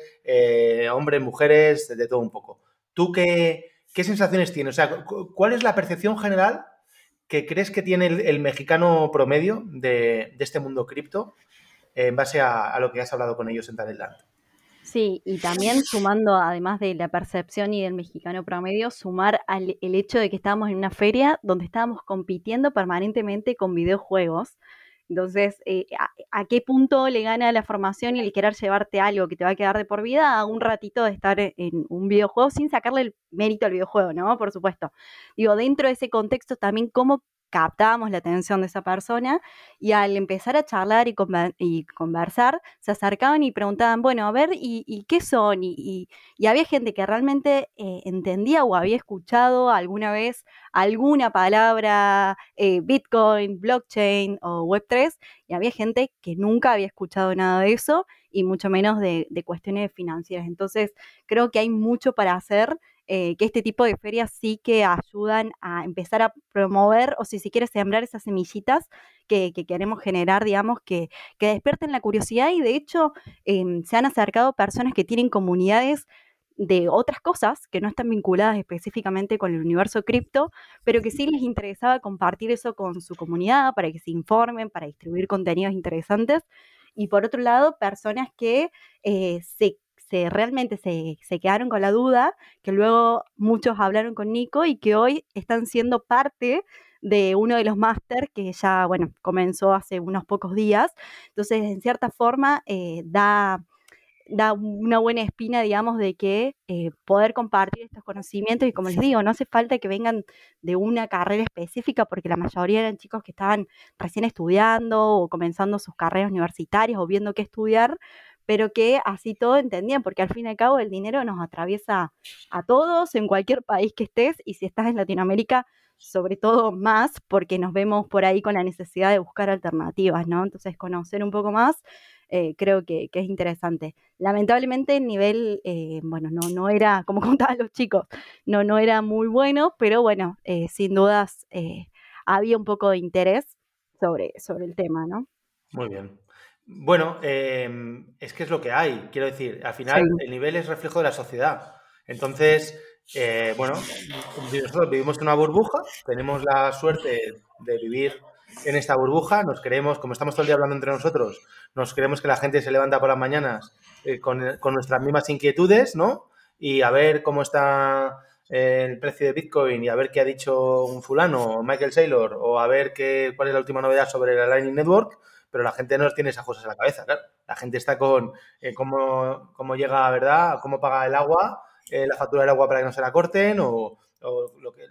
Speaker 1: hombres, mujeres, de todo un poco. ¿Tú qué, qué sensaciones tienes? O sea, ¿cuál es la percepción general que crees que tiene el, mexicano promedio de, este mundo cripto en base a, lo que has hablado con ellos en Talentland?
Speaker 2: Sí, y también sumando, además de la percepción y del mexicano promedio, sumar al, el hecho de que estábamos en una feria donde estábamos compitiendo permanentemente con videojuegos entonces, eh, ¿a, qué punto le gana la formación y el querer llevarte algo que te va a quedar de por vida a un ratito de estar en un videojuego sin sacarle el mérito al videojuego, ¿no? Por supuesto. Digo, dentro de ese contexto también cómo captábamos la atención de esa persona y al empezar a charlar y, conversar, se acercaban y preguntaban, bueno, a ver, ¿y, qué son? Y, había gente que realmente eh, entendía o había escuchado alguna vez alguna palabra, eh, Bitcoin, blockchain o Web3, y había gente que nunca había escuchado nada de eso y mucho menos de cuestiones financieras. Entonces, creo que hay mucho para hacer eh, que este tipo de ferias sí que ayudan a empezar a promover o si se quiere sembrar esas semillitas que, queremos generar, digamos, que, que, despierten la curiosidad y de hecho em, se han acercado personas que tienen comunidades de otras cosas que no están vinculadas específicamente con el universo cripto, pero que sí les interesaba compartir eso con su comunidad para que se informen, para distribuir contenidos interesantes. Y por otro lado, personas que eh, se se, realmente se, se, quedaron con la duda, que luego muchos hablaron con Nico y que hoy están siendo parte de uno de los máster que ya, bueno, comenzó hace unos pocos días. Entonces, en cierta forma, eh, da, da una buena espina, digamos, de que eh, poder compartir estos conocimientos y como les digo, no hace falta que vengan de una carrera específica porque la mayoría eran chicos que estaban recién estudiando o comenzando sus carreras universitarias o viendo qué estudiar, pero que así todo entendían, porque al fin y al cabo el dinero nos atraviesa a todos en cualquier país que estés y si estás en Latinoamérica, sobre todo más, porque nos vemos por ahí con la necesidad de buscar alternativas, ¿no? Entonces, conocer un poco más eh, creo que, es interesante. Lamentablemente el nivel, eh, bueno, no, no era, como (laughs) contaban los chicos, no, no era muy bueno, pero bueno, eh, sin dudas había un poco de interés sobre, sobre el tema, ¿no?
Speaker 1: Muy bien. Bueno, em, es que es lo que hay. Quiero decir, al final el nivel es reflejo de la sociedad. Entonces, eh, bueno, nosotros vivimos en una burbuja, tenemos la suerte de vivir en esta burbuja, nos creemos, como estamos todo el día hablando entre nosotros, nos creemos que la gente se levanta por las mañanas eh, con, con, nuestras mismas inquietudes, ¿no? Y a ver cómo está eh, el precio de Bitcoin y a ver qué ha dicho un fulano, Michael Saylor, o a ver qué, cuál es la última novedad sobre el Lightning Network, pero la gente no tiene esas cosas en la cabeza, claro. La gente está con eh, cómo, cómo, llega, ¿verdad? Cómo paga el agua, eh, la factura del agua para que no se la corten, o, o lo que,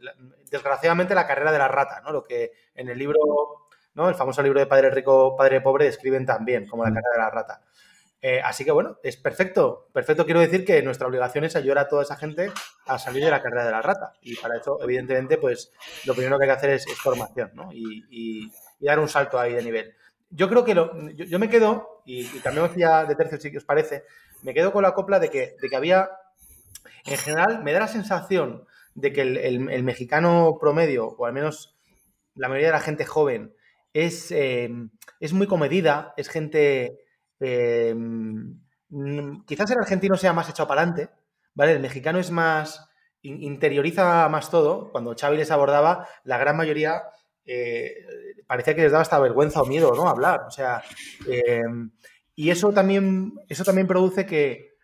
Speaker 1: desgraciadamente, la carrera de la rata, ¿no? Lo que en el libro, ¿no? El famoso libro de Padre Rico, Padre Pobre describen también como la mm. carrera de la rata. Eh, así que bueno, es perfecto. Perfecto quiero decir que nuestra obligación es ayudar a toda esa gente a salir de la carrera de la rata. Y para eso, evidentemente, pues lo primero que hay que hacer es, formación, ¿no? Y, y, dar un salto ahí de nivel. Yo creo que lo, yo, me quedo, y, y cambiamos ya de tercio si os parece, me quedo con la copla de que, de que había, en general, me da la sensación de que el, mexicano promedio, o al menos la mayoría de la gente joven, es, eh, es muy comedida, es gente eh, mm, quizás el argentino sea más echado para adelante, ¿vale? El mexicano es más, interioriza más todo. Cuando Xavi les abordaba, la gran mayoría eh, parecía que les daba hasta vergüenza o miedo, ¿no? Hablar, o sea, em, y eso también, eso también produce que,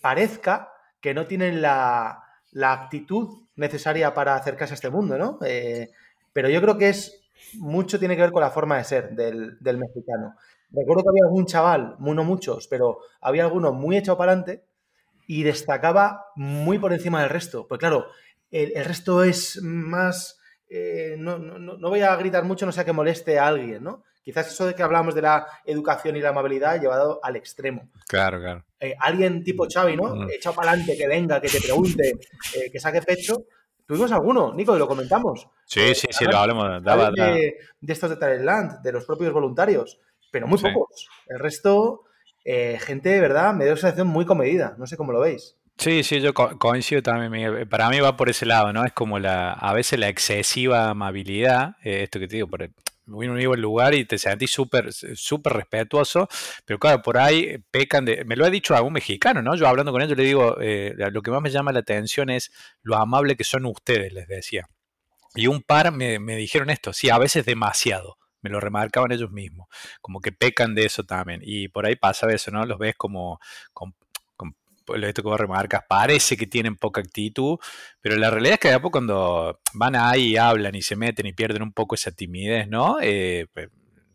Speaker 1: parezca que no tienen la, actitud necesaria para acercarse a este mundo, ¿no? Eh, pero yo creo que es mucho tiene que ver con la forma de ser del, del mexicano. Recuerdo que había algún chaval, no muchos, pero había alguno muy echado para adelante y destacaba muy por encima del resto. Pues claro, el, resto es más... Eh, no, voy a gritar mucho, no sea que moleste a alguien, ¿no? Quizás eso de que hablamos de la educación y la amabilidad llevado al extremo.
Speaker 3: Claro, claro.
Speaker 1: Eh, alguien tipo Xavi, ¿no? Mm. Echado para adelante, que venga, que te pregunte, eh, que saque pecho. Tuvimos alguno, Nico, y lo comentamos.
Speaker 3: Sí, sí, sí, lo hablamos.
Speaker 1: de, de, estos de Talentland, de los propios voluntarios pero muy pocos. El resto, gente, ¿verdad? Me dio una sensación muy comedida. No sé cómo lo veis.
Speaker 3: Sí, sí, yo coincido también, Para mí va por ese lado, ¿no? Es como la, a veces la excesiva amabilidad, eh, esto que te digo, por muy un el lugar y te sentís súper súper respetuoso, pero claro, por ahí pecan de... Me lo ha dicho algún mexicano, ¿no? Yo hablando con ellos le digo, eh, lo que más me llama la atención es lo amable que son ustedes, les decía. Y un par me, me dijeron esto, sí, a veces demasiado me lo remarcaban ellos mismos, como que pecan de eso también. Y por ahí pasa eso, ¿no? Los ves como, con, esto que vos remarcas, parece que tienen poca actitud, pero la realidad es que a poco cuando van ahí y hablan y se meten y pierden un poco esa timidez, ¿no? Eh, pues,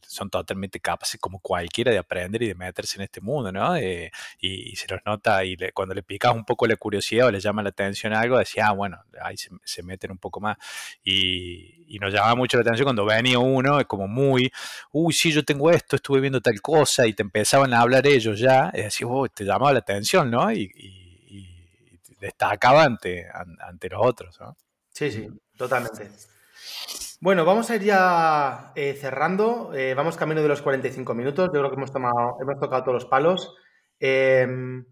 Speaker 3: son totalmente capaces como cualquiera de aprender y de meterse en este mundo, ¿no? Eh, y, se los nota y cuando le picas un poco la curiosidad o le llama la atención algo, decía, ah, bueno, ahí se, meten un poco más. Y, nos llamaba mucho la atención cuando venía uno, es como muy, uy, sí, yo tengo esto, estuve viendo tal cosa, y te empezaban a hablar ellos ya, y decís, uy, te llamaba la atención, ¿no? Y, destacaba ante, ante los otros, ¿no?
Speaker 1: Sí, sí, totalmente. Bueno, vamos a ir ya eh, cerrando. Eh, vamos camino de los 45 minutos. Yo creo que hemos, tomado, hemos tocado todos los palos. Em,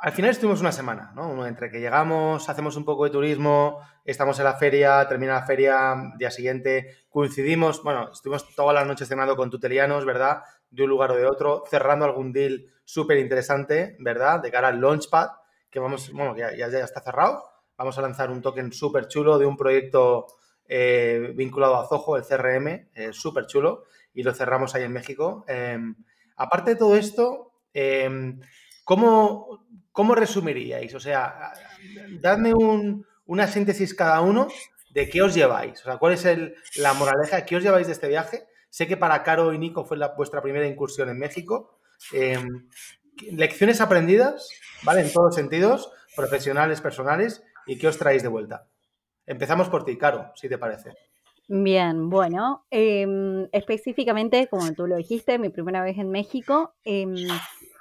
Speaker 1: al final estuvimos una semana, ¿no? Entre que llegamos, hacemos un poco de turismo, estamos en la feria, termina la feria, día siguiente, coincidimos, bueno, estuvimos todas las noches cenando con tutelianos, ¿verdad? De un lugar o de otro, cerrando algún deal súper interesante, ¿verdad? De cara al Launchpad, que vamos, bueno, ya, ya está cerrado. Vamos a lanzar un token súper chulo de un proyecto eh, vinculado a Zoho, el CRM, eh, súper chulo, y lo cerramos ahí en México. Em, aparte de todo esto, em, ¿cómo, resumiríais? O sea, dadme una síntesis cada uno de qué os lleváis. O sea, ¿cuál es la moraleja? ¿Qué os lleváis de este viaje? Sé que para Caro y Nico fue vuestra primera incursión en México. Em, lecciones aprendidas, ¿vale? En todos los sentidos, profesionales, personales, y qué os traéis de vuelta. Empezamos por ti, Caro, si te parece.
Speaker 2: Bien, bueno, em, específicamente, como tú lo dijiste, mi primera vez en México, em,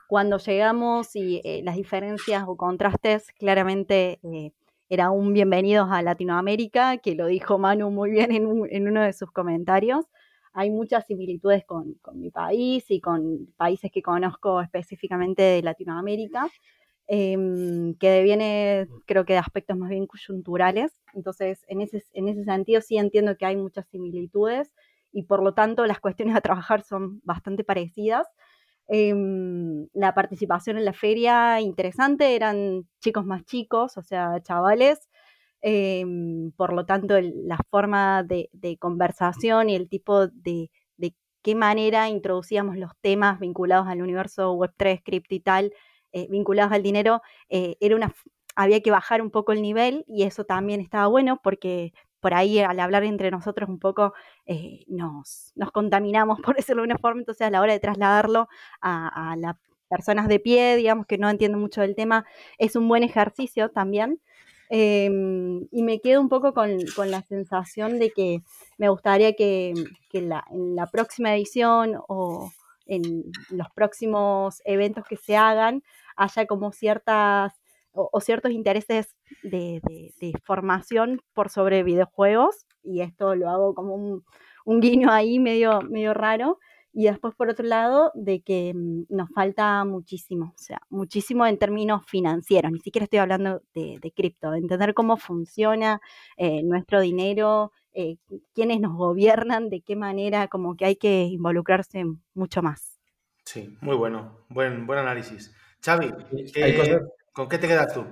Speaker 2: cuando llegamos y eh, las diferencias o contrastes claramente eh, era un bienvenidos a Latinoamérica, que lo dijo Manu muy bien en, uno de sus comentarios. Hay muchas similitudes con, con mi país y con países que conozco específicamente de Latinoamérica. Em, que deviene, creo que de aspectos más bien coyunturales. Entonces, en ese, en ese sentido sí entiendo que hay muchas similitudes y por lo tanto las cuestiones a trabajar son bastante parecidas. Em, la participación en la feria interesante, eran chicos más chicos, o sea, chavales, Em, por lo tanto, la forma de, conversación y el tipo de, qué manera introducíamos los temas vinculados al universo Web3, cripto y tal, eh, vinculados al dinero, eh, era una, había que bajar un poco el nivel y eso también estaba bueno porque por ahí al hablar entre nosotros un poco eh, nos, nos, contaminamos, (laughs) por decirlo de una forma, entonces a la hora de trasladarlo a, las personas de pie, digamos que no entienden mucho del tema, es un buen ejercicio también. Em, y me quedo un poco con, la sensación de que me gustaría que, la, en la próxima edición o en los próximos eventos que se hagan haya como ciertas o, ciertos intereses de, formación por sobre videojuegos y esto lo hago como un, guiño ahí medio, medio raro. Y después, por otro lado, de que mm, nos falta muchísimo, o sea, muchísimo en términos financieros, ni siquiera estoy hablando de, cripto, de entender cómo funciona eh, nuestro dinero, eh, quiénes nos gobiernan, de qué manera, como que hay que involucrarse mucho más.
Speaker 1: Sí, muy bueno, buen, buen análisis. Xavi, ¿con qué te quedas tú?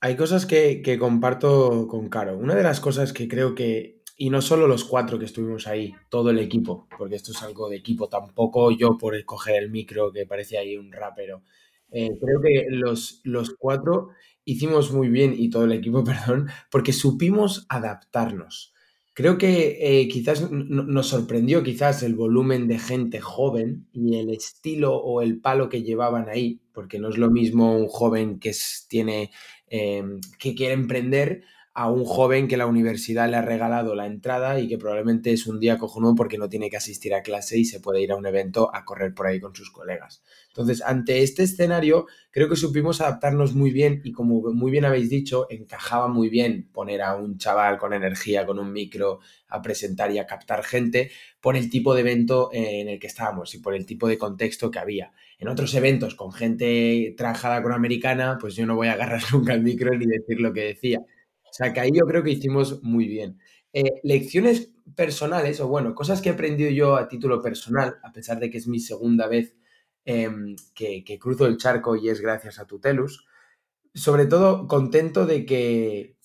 Speaker 4: Hay cosas que, que comparto con Caro. Una de las cosas que creo que y no solo los cuatro que estuvimos ahí, todo el equipo, porque esto es algo de equipo, tampoco yo por escoger el micro que parecía ahí un rapero. Eh, creo que los, los cuatro hicimos muy bien, y todo el equipo, (laughs) perdón, porque supimos adaptarnos. Creo que eh, quizás nos sorprendió quizás el volumen de gente joven y el estilo o el palo que llevaban ahí, porque no es lo mismo un joven que tiene eh, que quiere emprender a un joven que la universidad le ha regalado la entrada y que probablemente es un día cojonudo porque no tiene que asistir a clase y se puede ir a un evento a correr por ahí con sus colegas. Entonces, ante este escenario, creo que supimos adaptarnos muy bien y como muy bien habéis dicho, encajaba muy bien poner a un chaval con energía, con un micro, a presentar y a captar gente por el tipo de evento en el que estábamos y por el tipo de contexto que había. En otros eventos con gente trabajada con americana, pues yo no voy a agarrar (laughs) nunca el micro ni decir lo que decía o sea, que ahí yo creo que hicimos muy bien. Eh, lecciones personales, o bueno, cosas que he aprendido yo a título personal, a pesar de que es mi segunda vez em, que, cruzo el charco y es gracias a Tutelus. Sobre todo contento de que,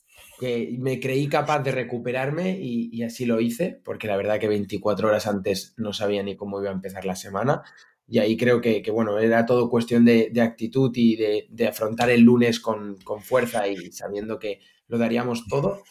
Speaker 4: me creí capaz de recuperarme y, así lo hice, porque la verdad que 24 horas antes no sabía ni cómo iba a empezar la semana. Y ahí creo que, bueno, era todo cuestión de, actitud y de, afrontar el lunes con, con fuerza y sabiendo que, lo daríamos todo.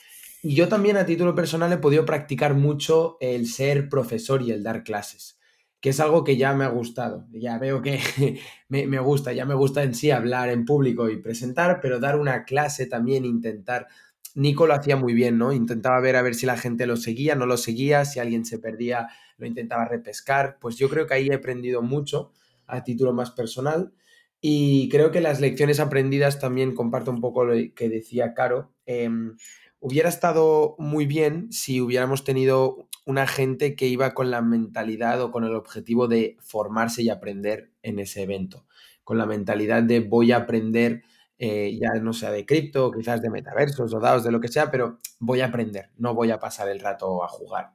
Speaker 4: Y yo también a título personal he podido practicar mucho el ser profesor y el dar clases, que es algo que ya me ha gustado. Ya veo que (laughs) me, gusta, ya me gusta en sí hablar en público y presentar, pero dar una clase también, intentar... Nico lo hacía muy bien, ¿no? Intentaba ver a ver si la gente lo seguía, no lo seguía, si alguien se perdía, lo intentaba repescar. Pues yo creo que ahí he aprendido mucho a título más personal. Y creo que las lecciones aprendidas también comparto un poco lo que decía Caro. Em, hubiera estado muy bien si hubiéramos tenido una gente que iba con la mentalidad o con el objetivo de formarse y aprender en ese evento. Con la mentalidad de voy a aprender, eh, ya no sea de cripto, quizás de metaversos o dados, de lo que sea, pero voy a aprender, no voy a pasar el rato a jugar.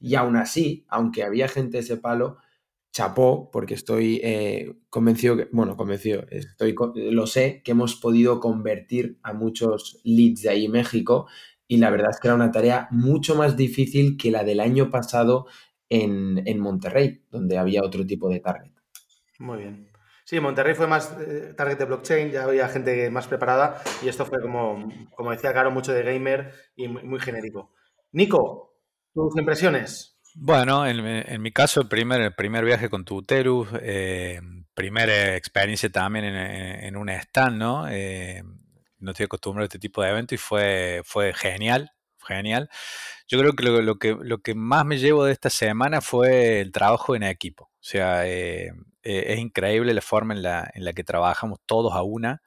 Speaker 4: Y aún así, aunque había gente de ese palo, chapó, porque estoy eh, convencido, que, bueno, convencido, estoy, lo sé, que hemos podido convertir a muchos leads de ahí en México y la verdad es que era una tarea mucho más difícil que la del año pasado en, Monterrey, donde había otro tipo de target.
Speaker 1: Muy bien. Sí, Monterrey fue más eh, target de blockchain, ya había gente más preparada y esto fue como, como decía Caro, mucho de gamer y muy genérico. Nico, tus impresiones.
Speaker 3: Bueno, en, mi caso, el primer, el primer viaje con Tuterus, eh, primera experiencia también en, un stand, ¿no? Eh, no estoy acostumbrado a este tipo de eventos y fue, fue genial, genial. Yo creo que lo, que lo que más me llevo de esta semana fue el trabajo en equipo. O sea, eh, es increíble la forma en la, en la que trabajamos todos a una.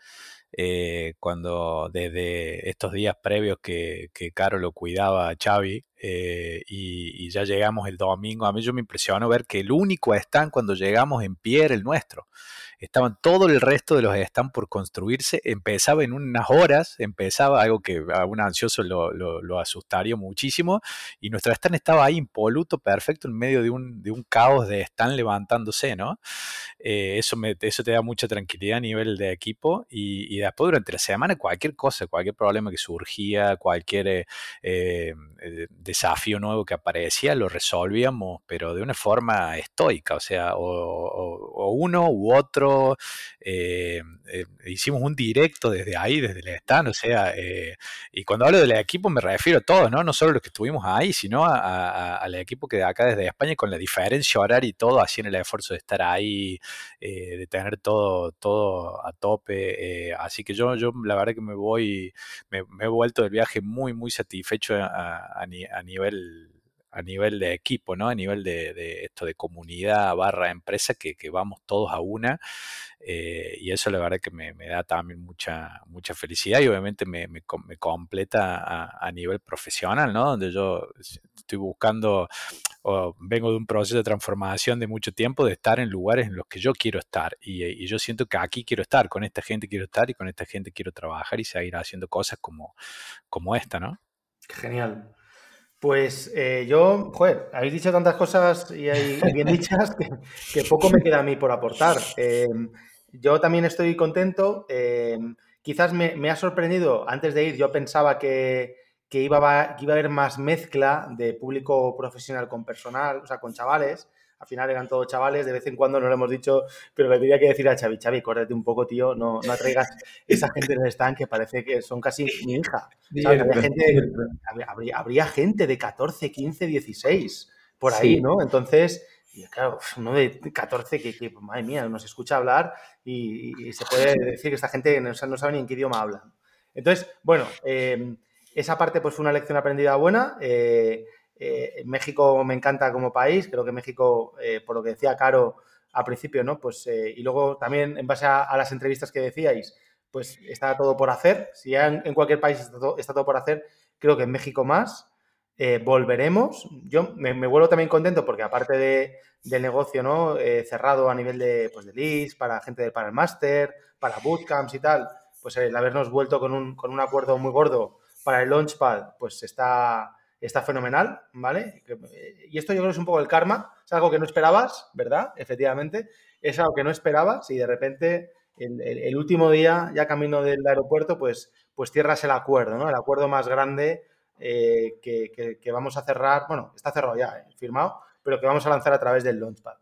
Speaker 3: Eh, cuando desde estos días previos que, que Caro lo cuidaba a Xavi eh, y, ya llegamos el domingo, a mí yo me impresionó ver que el único stand cuando llegamos en pie era el nuestro. Estaban todo el resto de los están por construirse, empezaba en unas horas, empezaba algo que a un ansioso lo, asustaría muchísimo, y nuestro stand estaba ahí impoluto, perfecto, en medio de un, caos de stand levantándose, ¿no? Eh, eso, me, eso te da mucha tranquilidad a nivel de equipo, y, y, después durante la semana cualquier cosa, cualquier problema que surgía, cualquier eh, eh, desafío nuevo que aparecía, lo resolvíamos, pero de una forma estoica, o sea, o, uno u otro. Eh, eh, hicimos un directo desde ahí, desde el stand, o sea, eh, y cuando hablo del equipo me refiero a todos, ¿no? No solo los que estuvimos ahí, sino al equipo que acá desde España, con la diferencia horaria y todo, en el esfuerzo de estar ahí, de tener todo, todo a tope. así que yo, yo la verdad que me voy, me, he vuelto del viaje muy, muy satisfecho a nivel a nivel de equipo, ¿no? A nivel de, esto de comunidad barra empresa, que, vamos todos a una. Eh, y eso la verdad que me, da también mucha, mucha felicidad y obviamente me, completa a, nivel profesional, ¿no? Donde yo estoy buscando, o vengo de un proceso de transformación de mucho tiempo, de estar en lugares en los que yo quiero estar. Y, y yo siento que aquí quiero estar, con esta gente quiero estar y con esta gente quiero trabajar y seguir haciendo cosas como, como esta, ¿no?
Speaker 1: Genial. Pues eh, yo, joder, habéis dicho tantas cosas y, hay, bien (laughs) dichas que, poco me queda a mí por aportar. Em, yo también estoy contento. Em, quizás me, ha sorprendido, antes de ir, yo pensaba que, iba a, que iba a haber más mezcla de público profesional con personal, o sea, con chavales al final eran todos chavales, de vez en cuando no lo hemos dicho, pero le tenía que decir a Xavi, Xavi, córrete un poco, tío, no, no atraigas esa gente en el stand que parece que son casi mi hija. habría, gente, de 14, 15, 16 por ahí, ¿no? Entonces, claro, uno de 14 que, madre mía, nos escucha hablar y, se puede decir que esta gente no, sabe ni en qué idioma hablan. Entonces, bueno, eh, esa parte pues fue una lección aprendida buena. Eh, eh, México me encanta como país, creo que México, eh, por lo que decía Caro al principio, ¿no? Pues, eh, y luego también en base a, las entrevistas que decíais, pues está todo por hacer. Si en, cualquier país está todo, por hacer, creo que en México más. volveremos. Yo me, vuelvo también contento porque aparte de, del negocio ¿no? cerrado a nivel de, pues, de para gente para el máster, para bootcamps y tal, pues el habernos vuelto con un, con un acuerdo muy gordo para el Launchpad, pues está, está fenomenal, ¿vale? Y esto yo creo que es un poco el karma, es algo que no esperabas, ¿verdad? Efectivamente, es algo que no esperabas y de repente el, último día, ya camino del aeropuerto, pues, pues cierras el acuerdo, ¿no? El acuerdo más grande eh, que, vamos a cerrar, bueno, está cerrado ya, eh, firmado, pero que vamos a lanzar a través del Launchpad.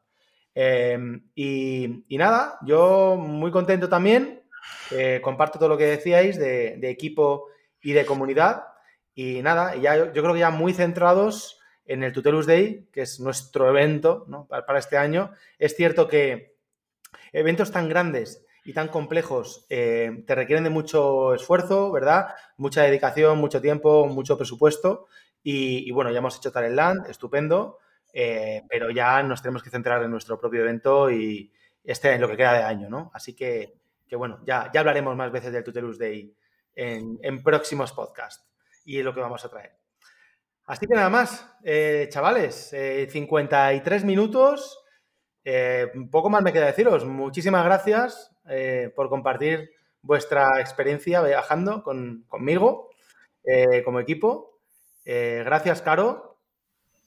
Speaker 1: Em, y, nada, yo muy contento también, eh, comparto todo lo que decíais de, de equipo y de comunidad. Y nada, ya, yo creo que ya muy centrados en el Tutelus Day, que es nuestro evento para, este año. Es cierto que eventos tan grandes y tan complejos eh, te requieren de mucho esfuerzo, ¿verdad? Mucha dedicación, mucho tiempo, mucho presupuesto. Y, bueno, ya hemos hecho Talentland, estupendo, eh, pero ya nos tenemos que centrar en nuestro propio evento y este es lo que queda de año, ¿no? Así que, bueno, ya, ya hablaremos más veces del Tutelus Day en, en próximos podcasts y es lo que vamos a traer. Así que nada más, eh, chavales, 53 eh, minutos. Eh, poco más me queda deciros. Muchísimas gracias por compartir vuestra experiencia viajando conmigo como equipo. gracias, Caro,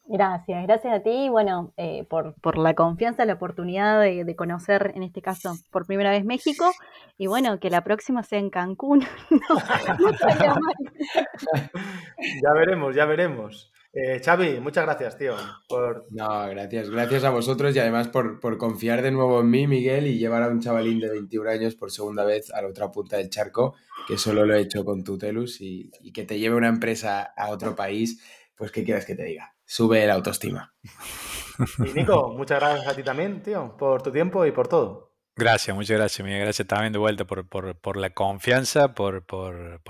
Speaker 2: Gracias, gracias a ti, bueno, eh, por, por, la confianza, la oportunidad de, conocer, en este caso, por primera vez México, y bueno, que la próxima sea en Cancún. (laughs)
Speaker 1: ya veremos, ya veremos. Eh, Xavi, muchas gracias, tío. Por...
Speaker 4: No, gracias, gracias a vosotros y además por, confiar de nuevo en mí, Miguel, y llevar a un chavalín de 21 años por segunda vez a la otra punta del charco, que solo lo he hecho con Tutelus, y, y que te lleve una empresa a otro país, pues ¿qué quieres que te diga? Sube la autoestima.
Speaker 1: Y Nico, muchas gracias a ti también, tío, por tu tiempo y por todo.
Speaker 3: Gracias, muchas gracias, Miguel. Gracias también de vuelta por, la confianza, por,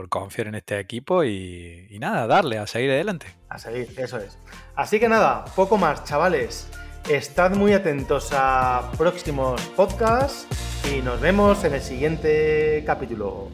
Speaker 3: confiar en este equipo y, y, nada, darle, a seguir adelante.
Speaker 1: A seguir, eso es. Así que nada, poco más, chavales. Estad muy atentos a próximos podcasts y nos vemos en el siguiente capítulo.